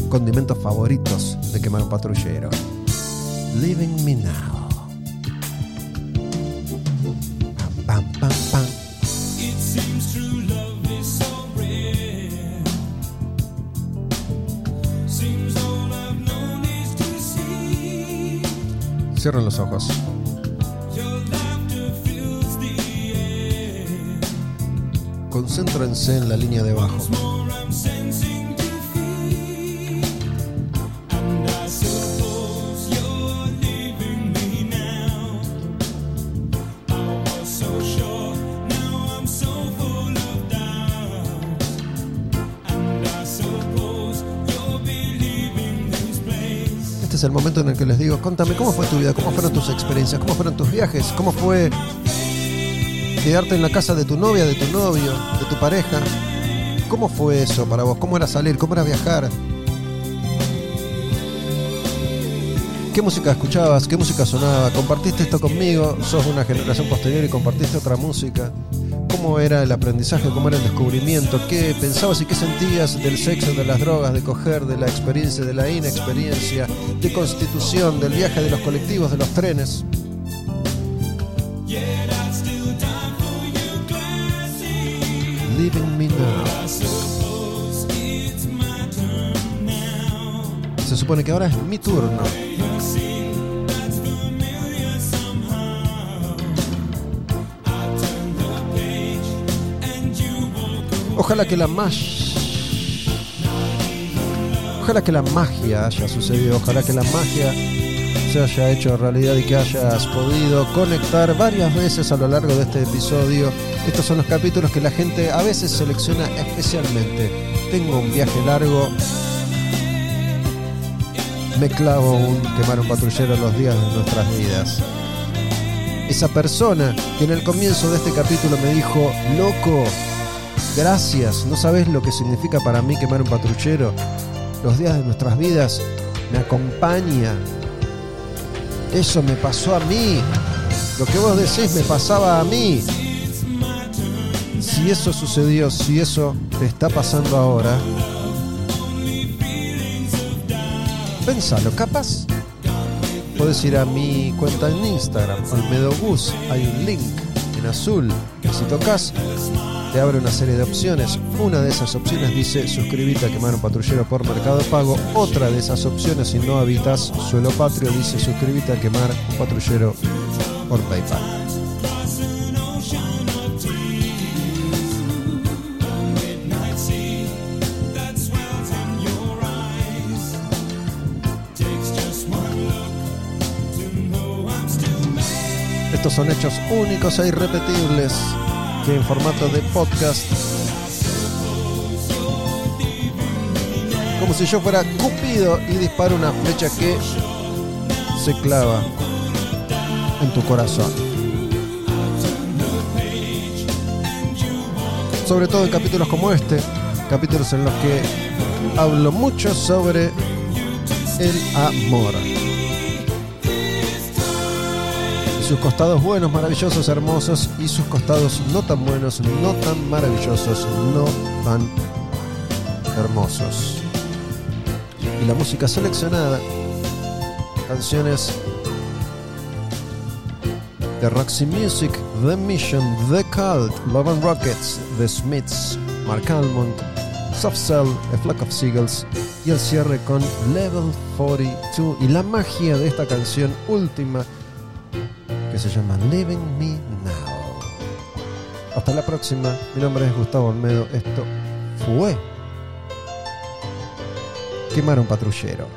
condimentos favoritos de quemar patrullero. Living Me Now. Cierren los ojos. Concéntrense en la línea de abajo. En el que les digo, contame cómo fue tu vida, cómo fueron tus experiencias, cómo fueron tus viajes, cómo fue quedarte en la casa de tu novia, de tu novio, de tu pareja. ¿Cómo fue eso para vos? ¿Cómo era salir? ¿Cómo era viajar? ¿Qué música escuchabas? ¿Qué música sonaba? ¿Compartiste esto conmigo? ¿Sos una generación posterior y compartiste otra música? ¿Cómo era el aprendizaje? ¿Cómo era el descubrimiento? ¿Qué pensabas y qué sentías del sexo, de las drogas, de coger, de la experiencia, de la inexperiencia, de constitución, del viaje de los colectivos, de los trenes? Living Me now. Se supone que ahora es mi turno. Ojalá que la. Ojalá que la magia haya sucedido, ojalá que la magia se haya hecho realidad y que hayas podido conectar varias veces a lo largo de este episodio. Estos son los capítulos que la gente a veces selecciona especialmente. Tengo un viaje largo, me clavo un quemar un patrullero los días de nuestras vidas. Esa persona que en el comienzo de este capítulo me dijo, loco, gracias, no sabes lo que significa para mí quemar un patrullero. Los días de nuestras vidas me acompaña. Eso me pasó a mí. Lo que vos decís me pasaba a mí. Si eso sucedió, si eso te está pasando ahora, pensalo, capaz. Puedes ir a mi cuenta en Instagram, Olmedo Bus. Hay un link en azul que si tocas te abre una serie de opciones. Una de esas opciones dice suscribirte a Quemar un Patrullero por Mercado Pago. Otra de esas opciones, si no habitas suelo patrio, dice suscribirte a Quemar un Patrullero por PayPal. Estos son hechos únicos e irrepetibles que en formato de podcast. Como si yo fuera Cupido y disparo una flecha que se clava en tu corazón. Sobre todo en capítulos como este, capítulos en los que hablo mucho sobre el amor. Sus costados buenos, maravillosos, hermosos y sus costados no tan buenos, no tan maravillosos, no tan hermosos. Y la música seleccionada, canciones de Roxy Music, The Mission, The Cult, Love and Rockets, The Smiths, Mark Almond, Soft Cell, A Flock of Seagulls y el cierre con Level 42 y la magia de esta canción última se llama Living Me Now. Hasta la próxima. Mi nombre es Gustavo Olmedo. Esto fue Quemar un patrullero.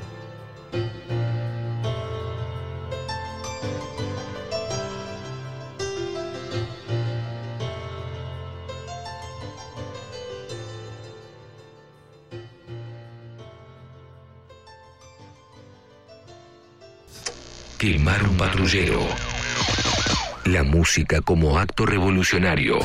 Quemar un patrullero. Música como acto revolucionario.